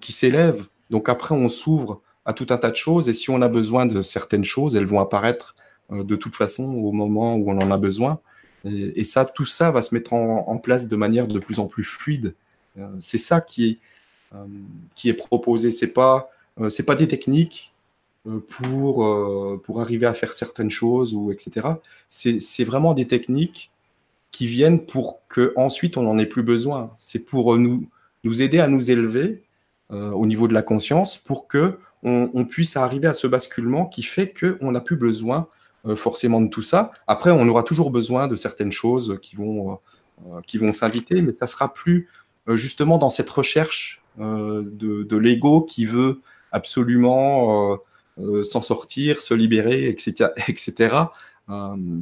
qui s'élève. Donc après, on s'ouvre à tout un tas de choses. Et si on a besoin de certaines choses, elles vont apparaître euh, de toute façon au moment où on en a besoin. Et, ça, tout ça va se mettre en, place de manière de plus en plus fluide. Euh, c'est ça qui est, euh, qui est proposé. C'est pas, c'est pas des techniques pour, pour arriver à faire certaines choses ou etc. C'est vraiment des techniques qui viennent pour que ensuite on n'en ait plus besoin. C'est pour nous, nous aider à nous élever au niveau de la conscience pour que on, puisse arriver à ce basculement qui fait qu'on n'a plus besoin euh, forcément de tout ça. Après, on aura toujours besoin de certaines choses qui vont, euh, vont s'inviter, mais ça sera plus euh, justement dans cette recherche de, l'ego qui veut absolument s'en sortir, se libérer, etc., etc.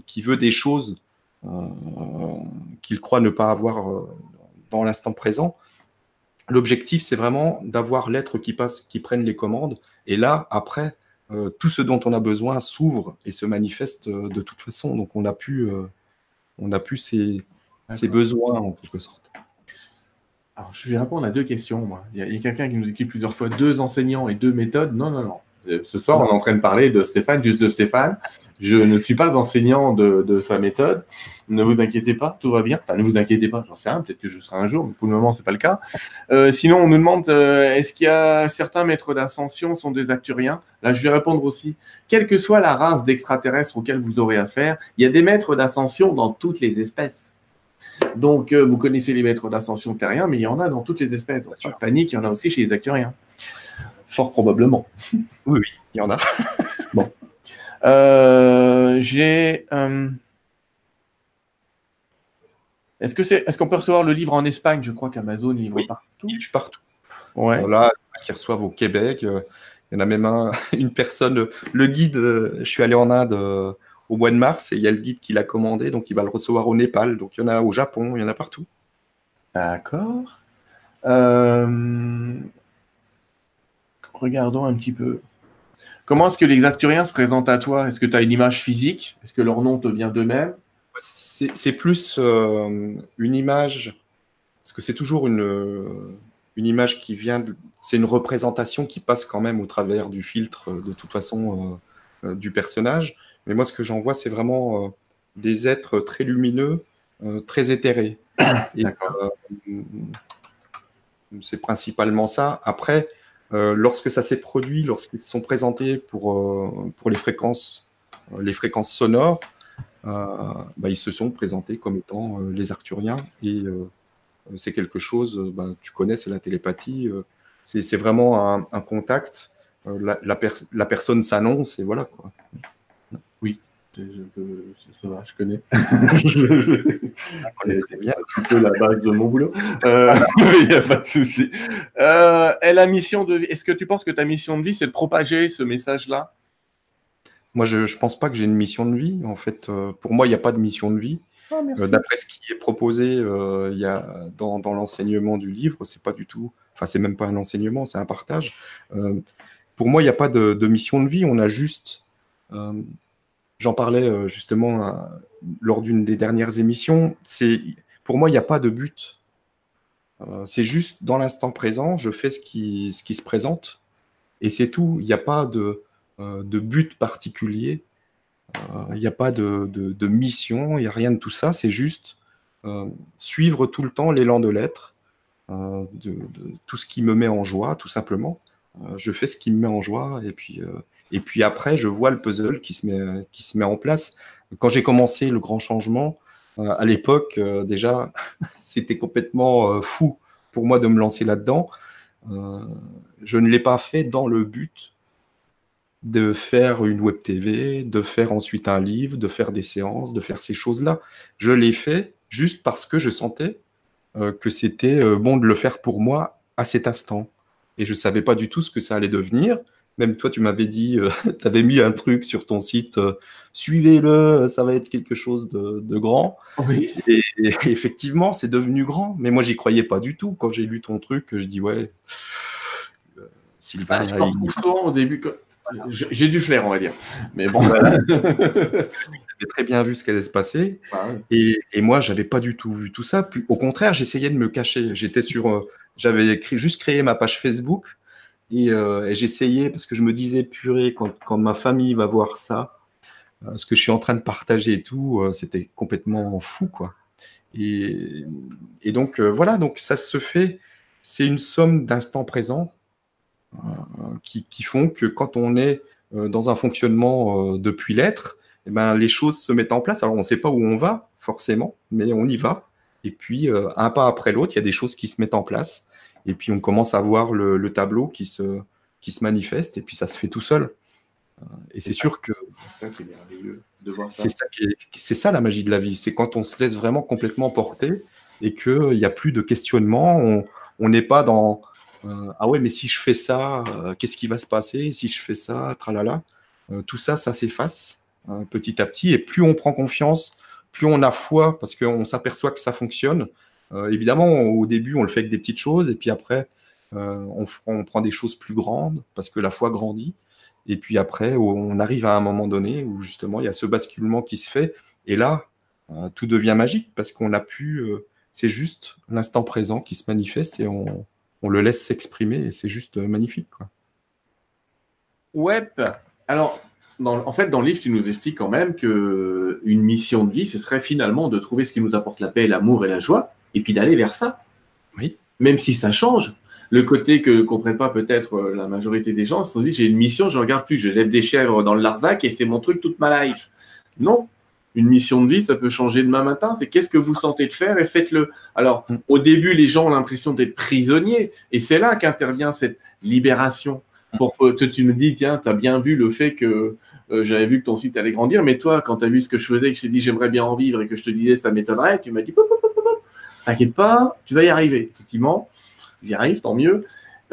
qui veut des choses qu'il croit ne pas avoir dans l'instant présent. L'objectif, c'est vraiment d'avoir l'être qui passe, qui prenne les commandes. Et là, après, euh, tout ce dont on a besoin s'ouvre et se manifeste euh, de toute façon. Donc, on a pu, euh, on a pu ces, besoins en quelque sorte. Alors, je vais répondre à deux questions. Il y a, a quelqu'un qui nous écrit plusieurs fois deux enseignants et deux méthodes. Non, non, non. Euh, ce soir, on est en train de parler de Stéphane, juste de Stéphane. Je ne suis pas enseignant de, sa méthode. Ne vous inquiétez pas, tout va bien. Enfin, ne vous inquiétez pas, j'en sais rien, peut-être que je serai un jour, mais pour le moment, c'est pas le cas. Euh, sinon, on nous demande euh, est-ce qu'il y a certains maîtres d'ascension sont des acturiens? Là, je vais répondre aussi. Quelle que soit la race d'extraterrestres auxquels vous aurez affaire, il y a des maîtres d'ascension dans toutes les espèces. Donc, vous connaissez les maîtres d'ascension terriens, mais il y en a dans toutes les espèces. Pas de panique, il y en a aussi chez les acturiens. Fort probablement. Oui, oui, il y en a. bon. Euh, j'ai. Euh, est-ce que c'est, est-ce qu'on peut recevoir le livre en Espagne? Je crois qu'Amazon livre partout. Il livre partout. Ouais. Là, qui reçoivent au Québec. Euh, il y en a même un, une personne. Le guide, je suis allé en Inde au mois de mars et il y a le guide qui l'a commandé, donc il va le recevoir au Népal. Donc il y en a au Japon, il y en a partout. D'accord. Euh, regardons un petit peu. Comment est-ce que les acturiens se présentent à toi? Est-ce que tu as une image physique? Est-ce que leur nom te vient d'eux-mêmes? C'est plus euh, une image, parce que c'est toujours une, une image qui vient, c'est une représentation qui passe quand même au travers du filtre, euh, de toute façon, euh, du personnage. Mais moi, ce que j'en vois, c'est vraiment des êtres très lumineux, très éthérés. c'est principalement ça. Après, euh, lorsque ça s'est produit, lorsqu'ils sont présentés pour, euh, pour les, fréquences, euh, les fréquences sonores, bah, ils se sont présentés comme étant les Arthuriens. Et c'est quelque chose, bah, tu connais, c'est la télépathie. c'est vraiment un, contact. La, la, la, personne s'annonce et voilà. Quoi. Oui, ça va, je connais. C'est bien. un peu la base de mon boulot. Euh, il n'y a pas de souci. Euh, la mission de vie, est-ce que tu penses que ta mission de vie, c'est de propager ce message-là? Moi, je ne pense pas que j'ai une mission de vie. En fait, euh, pour moi, il n'y a pas de mission de vie. Ah, d'après ce qui est proposé il y a dans, dans l'enseignement du livre, c'est pas du tout, enfin c'est même pas un enseignement, c'est un partage. pour moi, il n'y a pas de, de, mission de vie, on a juste J'en parlais euh, justement euh, lors d'une des dernières émissions. Pour moi, il n'y a pas de but. Euh, c'est juste dans l'instant présent, je fais ce qui, se présente et c'est tout. Il n'y a pas de, de but particulier. Il n'y a pas de, mission, il n'y a rien de tout ça. C'est juste suivre tout le temps l'élan de l'être, tout ce qui me met en joie, tout simplement. je fais ce qui me met en joie et puis, et puis après, je vois le puzzle qui se met, qui se met en place. Quand j'ai commencé le grand changement, euh, à l'époque, euh, déjà, c'était complètement euh, fou pour moi de me lancer là-dedans. je ne l'ai pas fait dans le but de faire une web TV, de faire ensuite un livre, de faire des séances, de faire ces choses-là. Je l'ai fait juste parce que je sentais que c'était bon de le faire pour moi à cet instant. Et je ne savais pas du tout ce que ça allait devenir. Même toi, tu m'avais dit, euh, tu avais mis un truc sur ton site, euh, suivez-le, ça va être quelque chose de, grand. Et, effectivement, c'est devenu grand. Mais moi, j'y croyais pas du tout. Quand j'ai lu ton truc, je dis, ouais, euh, Sylvain. Bah, je au début. J'ai du flair, on va dire. Mais bon. J'ai très bien vu ce qui allait se passer. Ah et, et, moi, j'avais pas du tout vu tout ça. au contraire, j'essayais de me cacher. J'étais sur. J'avais juste créé ma page Facebook euh, et, j'essayais, parce que je me disais, purée, quand, quand, ma famille va voir ça, euh, ce que je suis en train de partager et tout, euh, c'était complètement fou, quoi. Et, et donc, voilà, donc ça se fait, c'est une somme d'instants présents qui, qui, font que quand on est dans un fonctionnement depuis l'être, eh ben, les choses se mettent en place. Alors, on ne sait pas où on va, forcément, mais on y va. Et puis, un pas après l'autre, il y a des choses qui se mettent en place. Et puis on commence à voir le, tableau qui se, qui se manifeste, et puis ça se fait tout seul. Euh, et c'est sûr que. C'est ça qui est merveilleux de voir ça. C'est ça, la magie de la vie. C'est quand on se laisse vraiment complètement porter et qu'il n'y a plus de questionnement. On n'est pas dans euh, Ah ouais, mais si je fais ça, euh, qu'est-ce qui va se passer? Si je fais ça, tralala. tout ça, ça s'efface petit à petit. Et plus on prend confiance, plus on a foi parce qu'on s'aperçoit que ça fonctionne. Euh, évidemment, au début, on le fait avec des petites choses, et puis après, euh, on, prend des choses plus grandes parce que la foi grandit. Et puis après, on arrive à un moment donné où justement, il y a ce basculement qui se fait, et là, euh, tout devient magique parce qu'on a pu. c'est juste l'instant présent qui se manifeste et on, le laisse s'exprimer, et c'est juste magnifique. Ouais, alors en fait, dans le livre, tu nous expliques quand même que une mission de vie, ce serait finalement de trouver ce qui nous apporte la paix, l'amour et la joie, et puis d'aller vers ça. Oui. Même si ça change. Le côté que ne comprennent pas peut-être euh, la majorité des gens, ils se disent j'ai une mission, je ne regarde plus, je lève des chèvres dans le Larzac et c'est mon truc toute ma life. Non, une mission de vie, ça peut changer demain matin. C'est qu'est-ce que vous sentez de faire et faites-le. Alors, mm. au début, les gens ont l'impression d'être prisonniers et c'est là qu'intervient cette libération. Mm. Pour que tu me dis, tiens, tu as bien vu le fait que euh, j'avais vu que ton site allait grandir, mais toi, quand tu as vu ce que je faisais, que je t'ai dit j'aimerais bien en vivre et que je te disais ça m'étonnerait, tu m'as dit T'inquiète pas, tu vas y arriver. Effectivement, y arrive, tant mieux.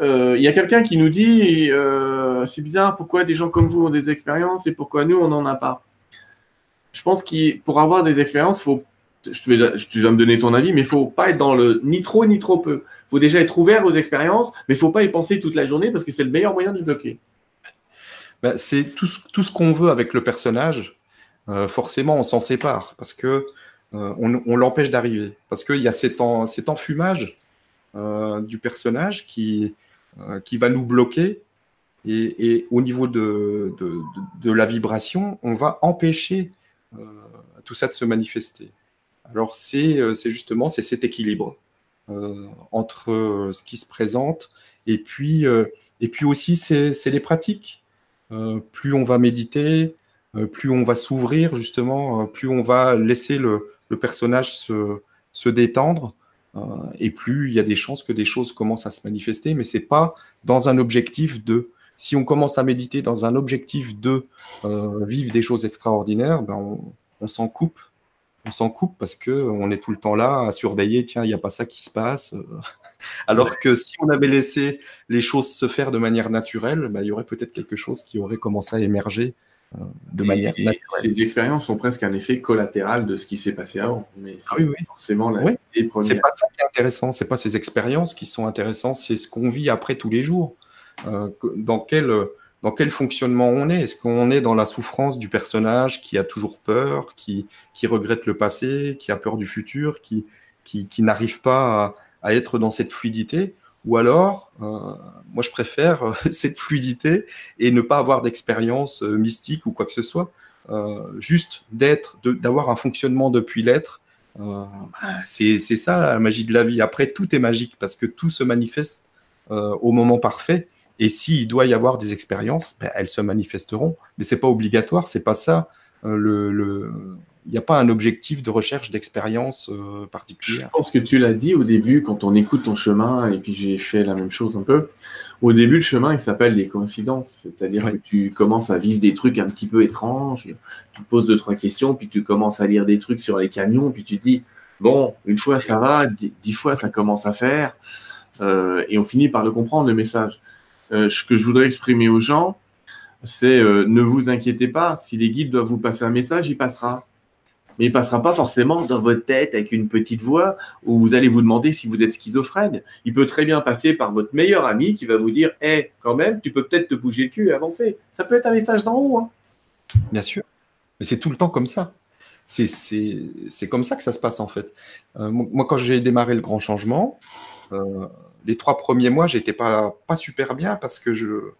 Euh, il y a quelqu'un qui nous dit euh, c'est bizarre, pourquoi des gens comme vous ont des expériences et pourquoi nous, on n'en a pas? Je pense que pour avoir des expériences, faut, je vais, tu vas me donner ton avis, mais il faut pas être dans le ni trop ni trop peu. Il faut déjà être ouvert aux expériences, mais il faut pas y penser toute la journée parce que c'est le meilleur moyen de bloquer. Ben, c'est tout, tout ce qu'on veut avec le personnage. Euh, forcément, on s'en sépare parce que euh, on, l'empêche d'arriver. Parce qu'il y a cet, enfumage euh, du personnage qui, euh, qui va nous bloquer. Et, au niveau de, de, la vibration, on va empêcher tout ça de se manifester. Alors c'est justement c'est cet équilibre entre ce qui se présente et puis, et puis aussi c'est les pratiques. plus on va méditer, plus on va s'ouvrir justement, plus on va laisser le, le personnage se, détendre, euh, et plus il y a des chances que des choses commencent à se manifester, mais c'est pas dans un objectif de. Si on commence à méditer dans un objectif de euh, vivre des choses extraordinaires, ben on, s'en coupe. On s'en coupe parce que on est tout le temps là à surveiller. Tiens, il n'y a pas ça qui se passe. Alors que si on avait laissé les choses se faire de manière naturelle, ben, il y aurait peut-être quelque chose qui aurait commencé à émerger euh, de manière Ces expériences sont presque un effet collatéral de ce qui s'est passé avant. Mais ah oui, oui. forcément la C'est pas ça qui est intéressant, c'est pas ces expériences qui sont intéressantes, c'est ce qu'on vit après tous les jours. Euh, dans quel dans quel fonctionnement on est? Est-ce qu'on est dans la souffrance du personnage qui a toujours peur, qui, qui regrette le passé, qui a peur du futur, qui, qui, qui n'arrive pas à, à, être dans cette fluidité? Ou alors, moi je préfère cette fluidité et ne pas avoir d'expérience mystique ou quoi que ce soit. juste d'être, d'avoir un fonctionnement depuis l'être, bah, c'est ça la magie de la vie. Après, tout est magique parce que tout se manifeste au moment parfait. Et s'il doit y avoir des expériences, ben, elles se manifesteront. Mais c'est pas obligatoire, c'est pas ça. Euh, le, il n'y a pas un objectif de recherche d'expérience euh, particulière. Je pense que tu l'as dit au début, quand on écoute ton chemin, et puis j'ai fait la même chose un peu. Au début, le chemin, il s'appelle les coïncidences. C'est-à-dire que tu commences à vivre des trucs un petit peu étranges, tu te poses deux, trois questions, puis tu commences à lire des trucs sur les camions, puis tu te dis, bon, une fois ça va, dix fois ça commence à faire, euh, et on finit par le comprendre, le message. Euh, ce que je voudrais exprimer aux gens, c'est euh, ne vous inquiétez pas, si les guides doivent vous passer un message, il passera. Mais il passera pas forcément dans votre tête avec une petite voix où vous allez vous demander si vous êtes schizophrène. Il peut très bien passer par votre meilleur ami qui va vous dire Eh, quand même, tu peux peut-être te bouger le cul et avancer. Ça peut être un message d'en haut. Hein. Bien sûr. Mais c'est tout le temps comme ça. C'est comme ça que ça se passe en fait. Euh, moi, quand j'ai démarré le grand changement, les trois premiers mois, j'étais pas, pas super bien parce que je,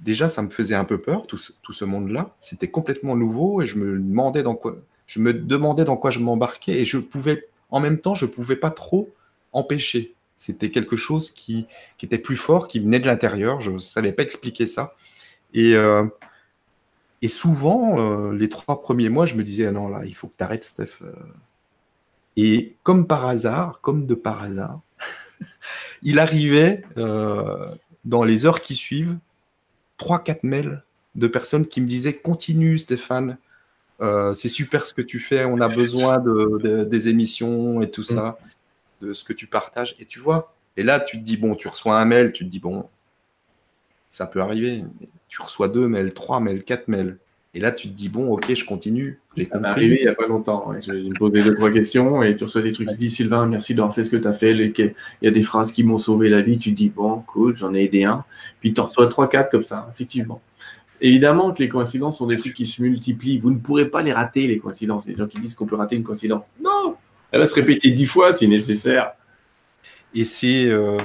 déjà, ça me faisait un peu peur, tout ce, tout ce monde-là. C'était complètement nouveau et je me demandais dans quoi, je me demandais dans quoi je m'embarquais et je pouvais, en même temps, je pouvais pas trop empêcher. C'était quelque chose qui, qui, était plus fort, qui venait de l'intérieur. Je ne savais pas expliquer ça. Et, euh, et souvent, euh, les trois premiers mois, je me disais, ah non, là, il faut que tu arrêtes, Steph. Euh. Et comme par hasard, comme de par hasard, il arrivait dans les heures qui suivent 3-4 mails de personnes qui me disaient continue Stéphane, euh, c'est super ce que tu fais, on a besoin de, des émissions et tout ça, de ce que tu partages. Et tu vois, et là tu te dis, bon, tu reçois un mail, tu te dis, bon, ça peut arriver. Tu reçois deux mails, trois mails, quatre mails. Et là, tu te dis, bon, ok, je continue. Ça m'est arrivé il n'y a pas longtemps. Je me posais deux, trois questions et tu reçois des trucs. Tu dis, Sylvain, merci d'avoir fait ce que tu as fait. Il y a des phrases qui m'ont sauvé la vie. Tu te dis, bon, cool, j'en ai aidé un. Puis tu reçois trois, quatre comme ça, effectivement. Évidemment que les coïncidences sont des trucs qui se multiplient. Vous ne pourrez pas les rater, les coïncidences. Les gens qui disent qu'on peut rater une coïncidence. Non Elle va se répéter dix fois si nécessaire. Et c'est euh,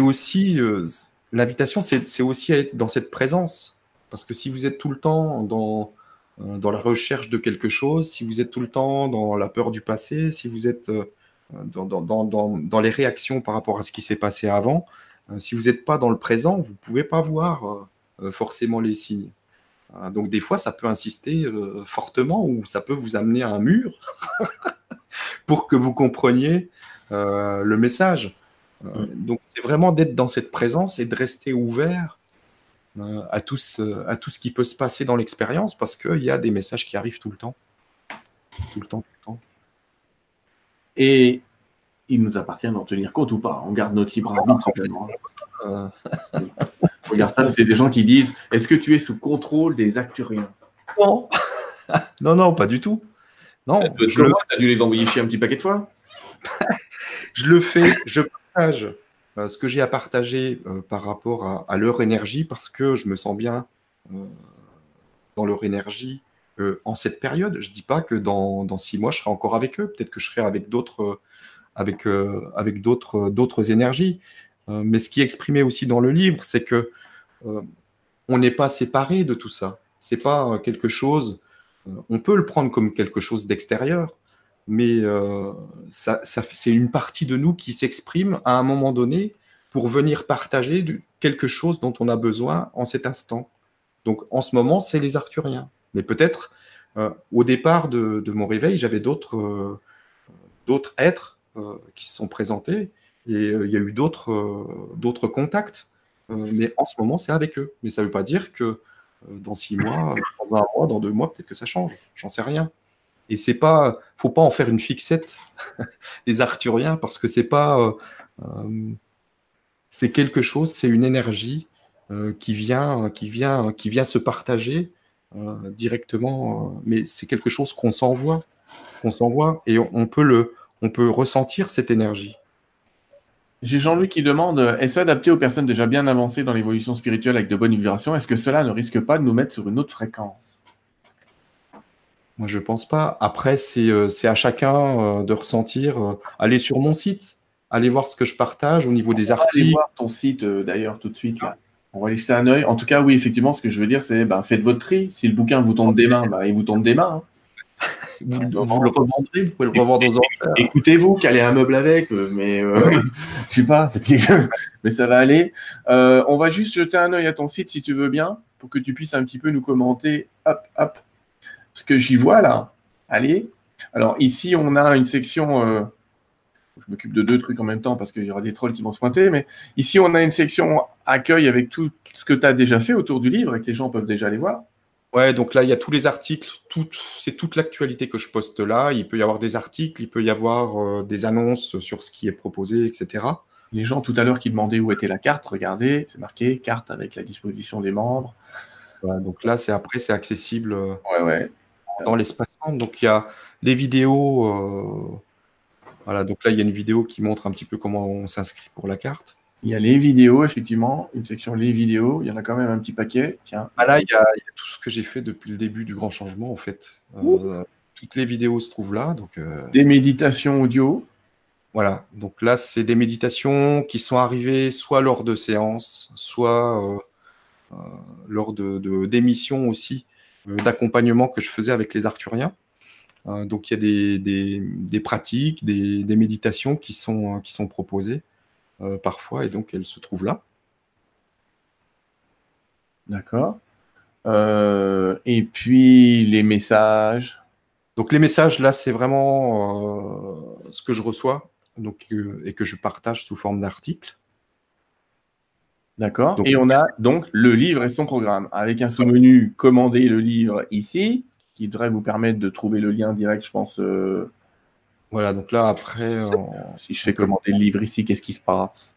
aussi. Euh, l'invitation, c'est aussi à être dans cette présence parce que si vous êtes tout le temps dans, dans la recherche de quelque chose, si vous êtes tout le temps dans la peur du passé, si vous êtes euh, dans, dans, dans, dans les réactions par rapport à ce qui s'est passé avant, euh, si vous n'êtes pas dans le présent, vous ne pouvez pas voir forcément les signes. Donc des fois, ça peut insister fortement ou ça peut vous amener à un mur pour que vous compreniez le message. Donc c'est vraiment d'être dans cette présence et de rester ouvert euh, à, tout ce, à tout ce qui peut se passer dans l'expérience parce qu'il y a des messages qui arrivent tout le temps. Tout le temps, tout le temps. Et il nous appartient d'en tenir compte ou pas. On garde notre libre arbitre. Euh... Regarde ça, c'est des gens qui disent Est-ce que tu es sous contrôle des acturiens Non. non, non, pas du tout. Non. Tu as dû les envoyer chier un petit paquet de fois Je le fais, je partage euh, ce que j'ai à partager euh, par rapport à, leur énergie, parce que je me sens bien euh, dans leur énergie en cette période. Je ne dis pas que dans, six mois, je serai encore avec eux. Peut-être que je serai avec d'autres avec d'autres, d'autres énergies. mais ce qui est exprimé aussi dans le livre, c'est que on n'est pas séparé de tout ça. C'est pas quelque chose. on peut le prendre comme quelque chose d'extérieur, mais euh, ça, c'est une partie de nous qui s'exprime à un moment donné pour venir partager quelque chose dont on a besoin en cet instant. Donc en ce moment, c'est les Arthuriens. Mais peut-être euh, au départ de, mon réveil, j'avais d'autres euh, d'autres êtres qui se sont présentés et il y a eu d'autres d'autres contacts. mais en ce moment, c'est avec eux. Mais ça ne veut pas dire que dans six mois, dans un mois, dans deux mois, peut-être que ça change. J'en sais rien. Et c'est pas, faut pas en faire une fixette, les Arthuriens, parce que c'est pas, euh, euh, c'est quelque chose, c'est une énergie euh, qui vient, qui vient, qui vient se partager directement. mais c'est quelque chose qu'on s'envoie, qu'on s'envoie, et on, peut le, on peut ressentir cette énergie. J'ai Jean-Louis qui demande est-ce adapté aux personnes déjà bien avancées dans l'évolution spirituelle avec de bonnes vibrations? Est-ce que cela ne risque pas de nous mettre sur une autre fréquence? Moi, je pense pas. Après, c'est euh, à chacun euh, de ressentir. Euh, allez sur mon site. allez voir ce que je partage au niveau des articles. Allez voir ton site d'ailleurs tout de suite là. On va aller jeter un œil. En tout cas, oui, effectivement, ce que je veux dire, c'est ben, faites votre tri. Si le bouquin vous tombe des mains, ben, il vous tombe des mains. Hein. Vous, le revendrez, vous pouvez le revendre aux enchères. Écoutez-vous, calez un meuble avec, mais euh, je sais pas, mais ça va aller. Euh, on va juste jeter un œil à ton site si tu veux bien, pour que tu puisses un petit peu nous commenter. Hop, hop, ce que j'y vois là. Allez. Alors ici, on a une section je m'occupe de deux trucs en même temps parce qu'il y aura des trolls qui vont se pointer. Mais ici, on a une section accueil avec tout ce que tu as déjà fait autour du livre et que les gens peuvent déjà aller voir. Ouais, donc là, il y a tous les articles, c'est toute l'actualité que je poste là. Il peut y avoir des articles, il peut y avoir euh, des annonces sur ce qui est proposé, etc. Les gens tout à l'heure qui demandaient où était la carte, regardez, c'est marqué carte avec la disposition des membres. donc là, c'est après, c'est accessible euh, ouais, ouais. Dans l'espace Donc il y a les vidéos. Euh, voilà, donc là, il y a une vidéo qui montre un petit peu comment on s'inscrit pour la carte. Il y a les vidéos, effectivement, une section les vidéos. Il y en a quand même un petit paquet. Tiens. Ah là, il y, a, tout ce que j'ai fait depuis le début du grand changement, en fait. Euh, toutes les vidéos se trouvent là. Donc, euh, Des méditations audio. Voilà. Donc là, c'est des méditations qui sont arrivées soit lors de séances, soit euh, lors de d'émissions aussi d'accompagnement que je faisais avec les Arthuriens. Euh, donc il y a des, pratiques, des, méditations qui sont, qui sont proposées euh, parfois, et donc elles se trouvent là. D'accord. Euh, et puis les messages? Donc les messages, là, c'est vraiment ce que je reçois donc, et que je partage sous forme d'articles. D'accord. Et on a donc le livre et son programme, avec un sous-menu commander le livre ici, qui devrait vous permettre de trouver le lien direct, je pense. Euh, voilà, donc là, après. Si je fais commander le livre ici, qu'est-ce qui se passe?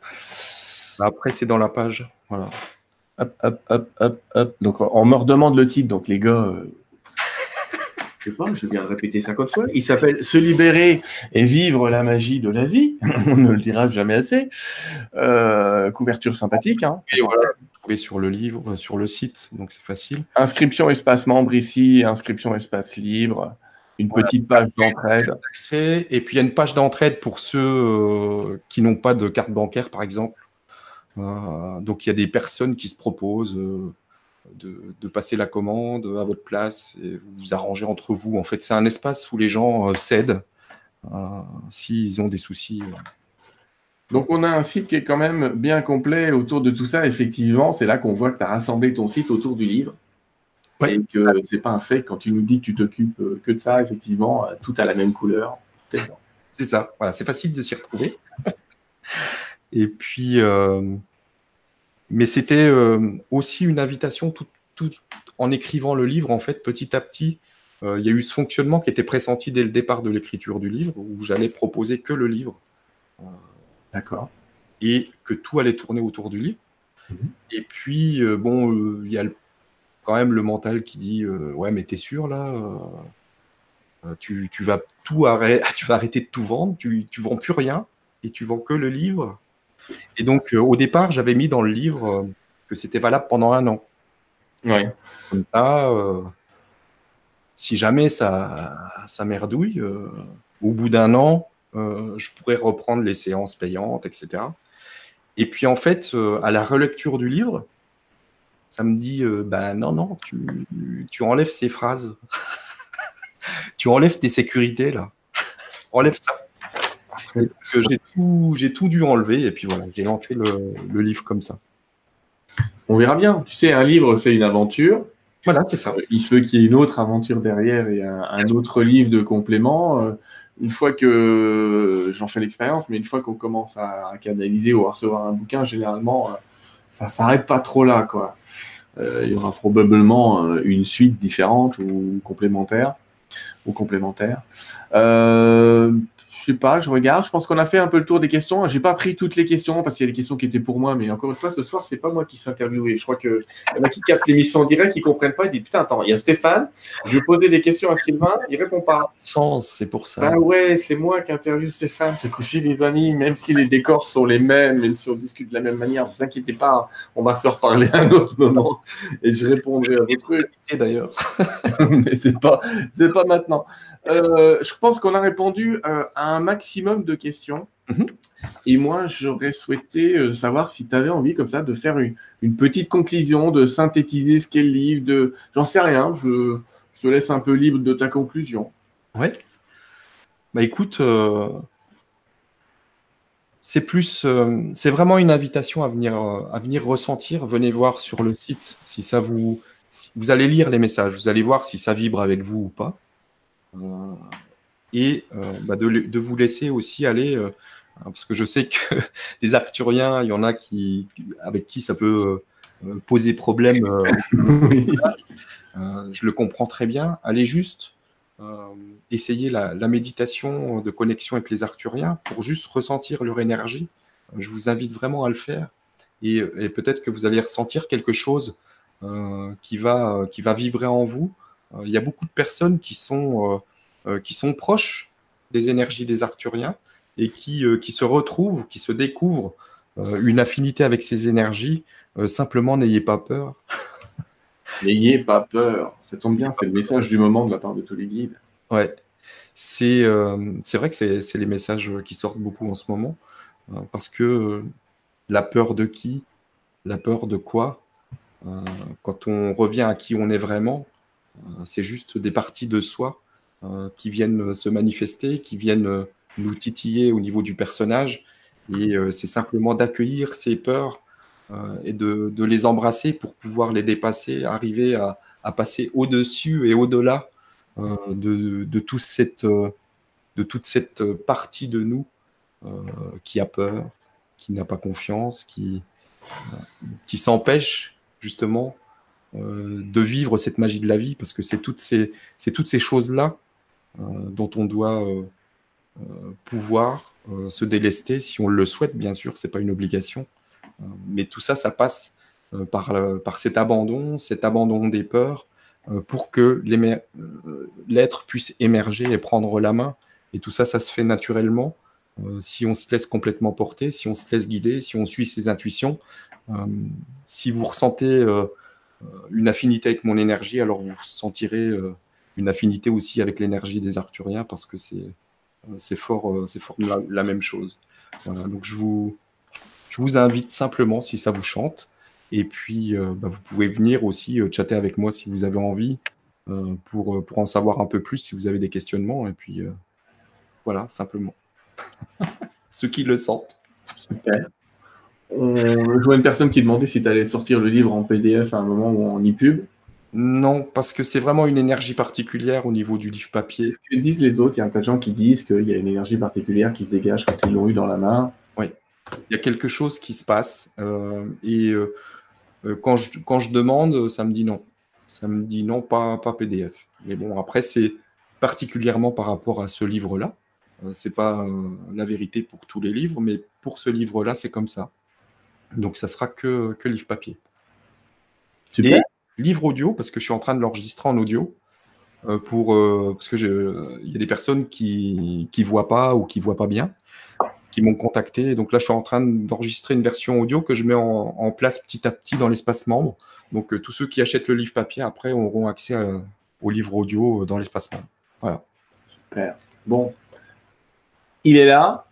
Après, c'est dans la page. Voilà. Hop, hop, hop, hop, hop. Donc, on me redemande le titre. Donc, les gars, euh, je sais pas, je viens de répéter 50 fois. Il s'appelle Se libérer et vivre la magie de la vie. on ne le dira jamais assez. Euh, couverture sympathique. Hein. Et voilà, trouver sur le livre, euh, sur le site, donc c'est facile. Inscription espace membre ici, inscription espace libre, une petite page d'entraide. Et puis il y a une page d'entraide pour ceux euh, qui n'ont pas de carte bancaire, par exemple. Euh, donc il y a des personnes qui se proposent de, passer la commande à votre place et vous vous arrangez entre vous. En fait, c'est un espace où les gens cèdent s'ils ont des soucis. Donc, on a un site qui est quand même bien complet autour de tout ça. Effectivement, c'est là qu'on voit que tu as rassemblé ton site autour du livre. Et que ce n'est pas un fait quand tu nous dis que tu t'occupes euh, que de ça, effectivement, euh, tout a la même couleur. C'est ça. Voilà, c'est facile de s'y retrouver. Et puis, euh, mais c'était aussi une invitation, tout, en écrivant le livre, en fait, petit à petit, il y a eu ce fonctionnement qui était pressenti dès le départ de l'écriture du livre, où j'allais proposer que le livre. D'accord. Et que tout allait tourner autour du livre. Mhm. Et puis, euh, bon, euh, il y a quand même le mental qui dit euh, Ouais, mais t'es sûr là tu, vas tout arrêter, tu vas arrêter de tout vendre, tu, tu vends plus rien et tu vends que le livre. Et donc, au départ, j'avais mis dans le livre que c'était valable pendant un an. Ouais. Comme ça, si jamais ça, ça merdouille, au bout d'un an, euh, je pourrais reprendre les séances payantes, etc. Et puis en fait, euh, à la relecture du livre, ça me dit, euh, bah non, non, tu, tu enlèves ces phrases. tu enlèves tes sécurités là. Enlève ça. J'ai tout, tout, dû enlever et puis voilà, j'ai lancé le, le, livre comme ça. On verra bien. Tu sais, un livre, c'est une aventure. Voilà, c'est ça. Il se peut qu'il y ait une autre aventure derrière et un, un autre livre de complément une fois que j'en fais l'expérience, mais une fois qu'on commence à, canaliser ou à recevoir un bouquin, généralement, euh, ça s'arrête pas trop là, quoi. Euh, il y aura probablement euh, une suite différente ou complémentaire ou complémentaire. Sais pas, je regarde. Je pense qu'on a fait un peu le tour des questions. J'ai pas pris toutes les questions parce qu'il y a des questions qui étaient pour moi, mais encore une fois, ce soir, c'est pas moi qui suis interviewé. Je crois que y en a qui captent l'émission en direct, qui comprennent pas. Ils disent putain, attends, il y a Stéphane. Je vais poser des questions à Sylvain, il répond pas. Sens, c'est pour ça. Ah ouais, c'est moi qui interviewe Stéphane. Ce coup les amis, même si les décors sont les mêmes, même si on discute de la même manière, vous inquiétez pas, on va se reparler à un autre moment et je répondrai à vos trucs. D'ailleurs, mais c'est pas, c'est pas maintenant. maintenant. Euh, je pense qu'on a répondu euh, à un maximum de questions. Mhm. Et moi, j'aurais souhaité euh, savoir si tu avais envie, comme ça, de faire une, petite conclusion, de synthétiser ce qu'est le livre, de... J'en sais rien, je, te laisse un peu libre de ta conclusion. Ouais. Bah écoute, c'est plus, c'est vraiment une invitation à venir, à venir ressentir. Venez voir sur le site si ça vous, vous allez lire les messages, vous allez voir si ça vibre avec vous ou pas. Euh, et euh, bah, de, vous laisser aussi aller, euh, parce que je sais que les Arcturiens, il y en a qui, avec qui ça peut poser problème. je le comprends très bien. Allez juste essayer la, méditation de connexion avec les Arcturiens pour juste ressentir leur énergie. Je vous invite vraiment à le faire. et peut-être que vous allez ressentir quelque chose euh, qui, va, euh, qui va vibrer en vous. Euh, il y a beaucoup de personnes qui sont, qui sont proches des énergies des Arcturiens et qui, qui se retrouvent, qui se découvrent une affinité avec ces énergies. simplement, n'ayez pas peur. N'ayez pas peur. Ça tombe bien, c'est le message du moment de la part de tous les guides. Ouais. C'est c'est vrai que c'est les messages qui sortent beaucoup en ce moment. parce que la peur de qui? La peur de quoi? Euh, quand on revient à qui on est vraiment, euh, c'est juste des parties de soi euh, qui viennent se manifester, qui viennent nous titiller au niveau du personnage. Et c'est simplement d'accueillir ces peurs et de, les embrasser pour pouvoir les dépasser, arriver à, passer au-dessus et au-delà de, toute cette, partie de nous qui a peur, qui n'a pas confiance, qui, s'empêche justement euh, de vivre cette magie de la vie, parce que c'est toutes ces, choses-là euh, dont on doit euh, pouvoir se délester, si on le souhaite, bien sûr, c'est pas une obligation. mais tout ça, ça passe par, par cet abandon, cet abandon des peurs, pour que l'être puisse émerger et prendre la main. Et tout ça, ça se fait naturellement. si on se laisse complètement porter, si on se laisse guider, si on suit ses intuitions, euh, si vous ressentez euh, une affinité avec mon énergie, alors vous sentirez euh, une affinité aussi avec l'énergie des Arthuriens parce que c'est fort, c'est fort la, même chose. donc je vous, je vous invite simplement si ça vous chante. Et puis, bah, vous pouvez venir aussi chatter avec moi si vous avez envie pour, pour en savoir un peu plus si vous avez des questionnements. Et puis, voilà, simplement. Ceux qui le sentent. Super je vois une personne qui demandait si tu allais sortir le livre en PDF à un moment ou en e-pub. Non, parce que c'est vraiment une énergie particulière au niveau du livre papier. Ce que disent les autres, il y a un tas de gens qui disent qu'il y a une énergie particulière qui se dégage quand ils l'ont eu dans la main. Oui, il y a quelque chose qui se passe. Euh, et euh, euh, quand, je, quand je demande, ça me dit non. Ça me dit non, pas, pas PDF. Mais bon, après, c'est particulièrement par rapport à ce livre-là. c'est pas la vérité pour tous les livres, mais pour ce livre-là, c'est comme ça. Donc ça sera que, que livre papier. Super. Et livre audio, parce que je suis en train de l'enregistrer en audio. Euh, pour, euh, parce que il y a des personnes qui ne voient pas ou qui voient pas bien, qui m'ont contacté. Donc là, je suis en train d'enregistrer une version audio que je mets en, place petit à petit dans l'espace membre. Donc euh, tous ceux qui achètent le livre papier, après, auront accès au livre audio dans l'espace membre. Voilà. Super. Bon. Il est là.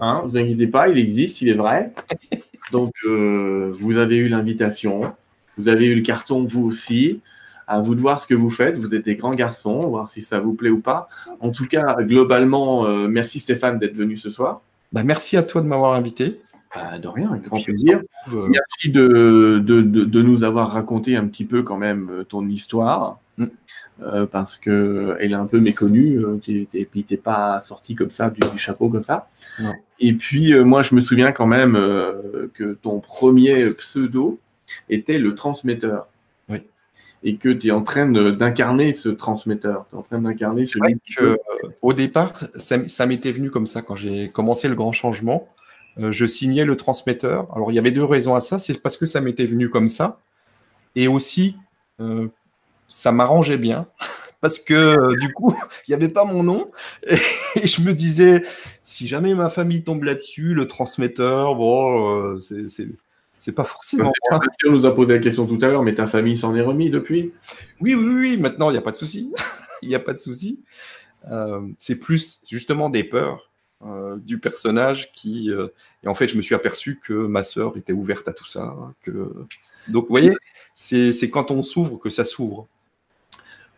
Hein, vous inquiétez pas, il existe, il est vrai. Donc, euh, vous avez eu l'invitation, vous avez eu le carton, vous aussi. À vous de voir ce que vous faites. Vous êtes des grands garçons, voir si ça vous plaît ou pas. En tout cas, globalement, euh, merci Stéphane d'être venu ce soir. Bah, merci à toi de m'avoir invité. Bah, de rien, un grand plaisir. Euh, merci de, de, de, nous avoir raconté un petit peu quand même ton histoire. Mm. parce que elle est un peu méconnue, et puis t'es pas sorti comme ça du, du chapeau comme ça. Non. Et puis, euh, moi, je me souviens quand même euh, que ton premier pseudo était le transmetteur. Oui. Et que tu es en train d'incarner ce transmetteur. Tu es en train d'incarner que, euh, Au départ, ça, m'était venu comme ça quand j'ai commencé le grand changement. je signais le transmetteur. Alors, il y avait deux raisons à ça. C'est parce que ça m'était venu comme ça. Et aussi, ça m'arrangeait bien parce que euh, du coup, il n'y avait pas mon nom. Et, je me disais, si jamais ma famille tombe là-dessus, le transmetteur, bon, euh, c'est pas forcément. On nous a posé la question tout à l'heure, mais ta famille s'en est remis depuis? Oui, oui, oui, maintenant, il n'y a pas de souci. il n'y a pas de souci. c'est plus justement des peurs du personnage qui. et en fait, je me suis aperçu que ma sœur était ouverte à tout ça. Que... Donc, vous voyez, c'est quand on s'ouvre que ça s'ouvre.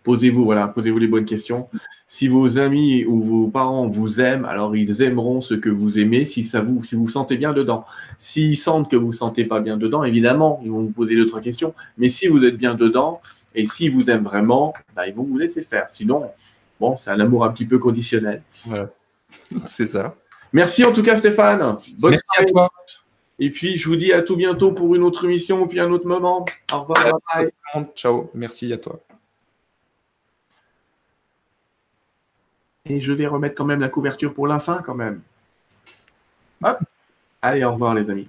Posez-vous, voilà, posez-vous les bonnes questions. Si vos amis ou vos parents vous aiment, alors ils aimeront ce que vous aimez si ça vous, si vous sentez bien dedans. S'ils sentent que vous ne sentez pas bien dedans, évidemment, ils vont vous poser d'autres questions. Mais si vous êtes bien dedans et s'ils vous aiment vraiment, bah, ils vont vous laisser faire. Sinon, bon, c'est un amour un petit peu conditionnel. Voilà. c'est ça. Merci en tout cas, Stéphane. Bonne Merci à toi. Et puis, je vous dis à tout bientôt pour une autre émission ou puis un autre moment. Au revoir. Ciao. Merci à toi. Et je vais remettre quand même la couverture pour la fin, quand même. Hop. Allez, au revoir, les amis.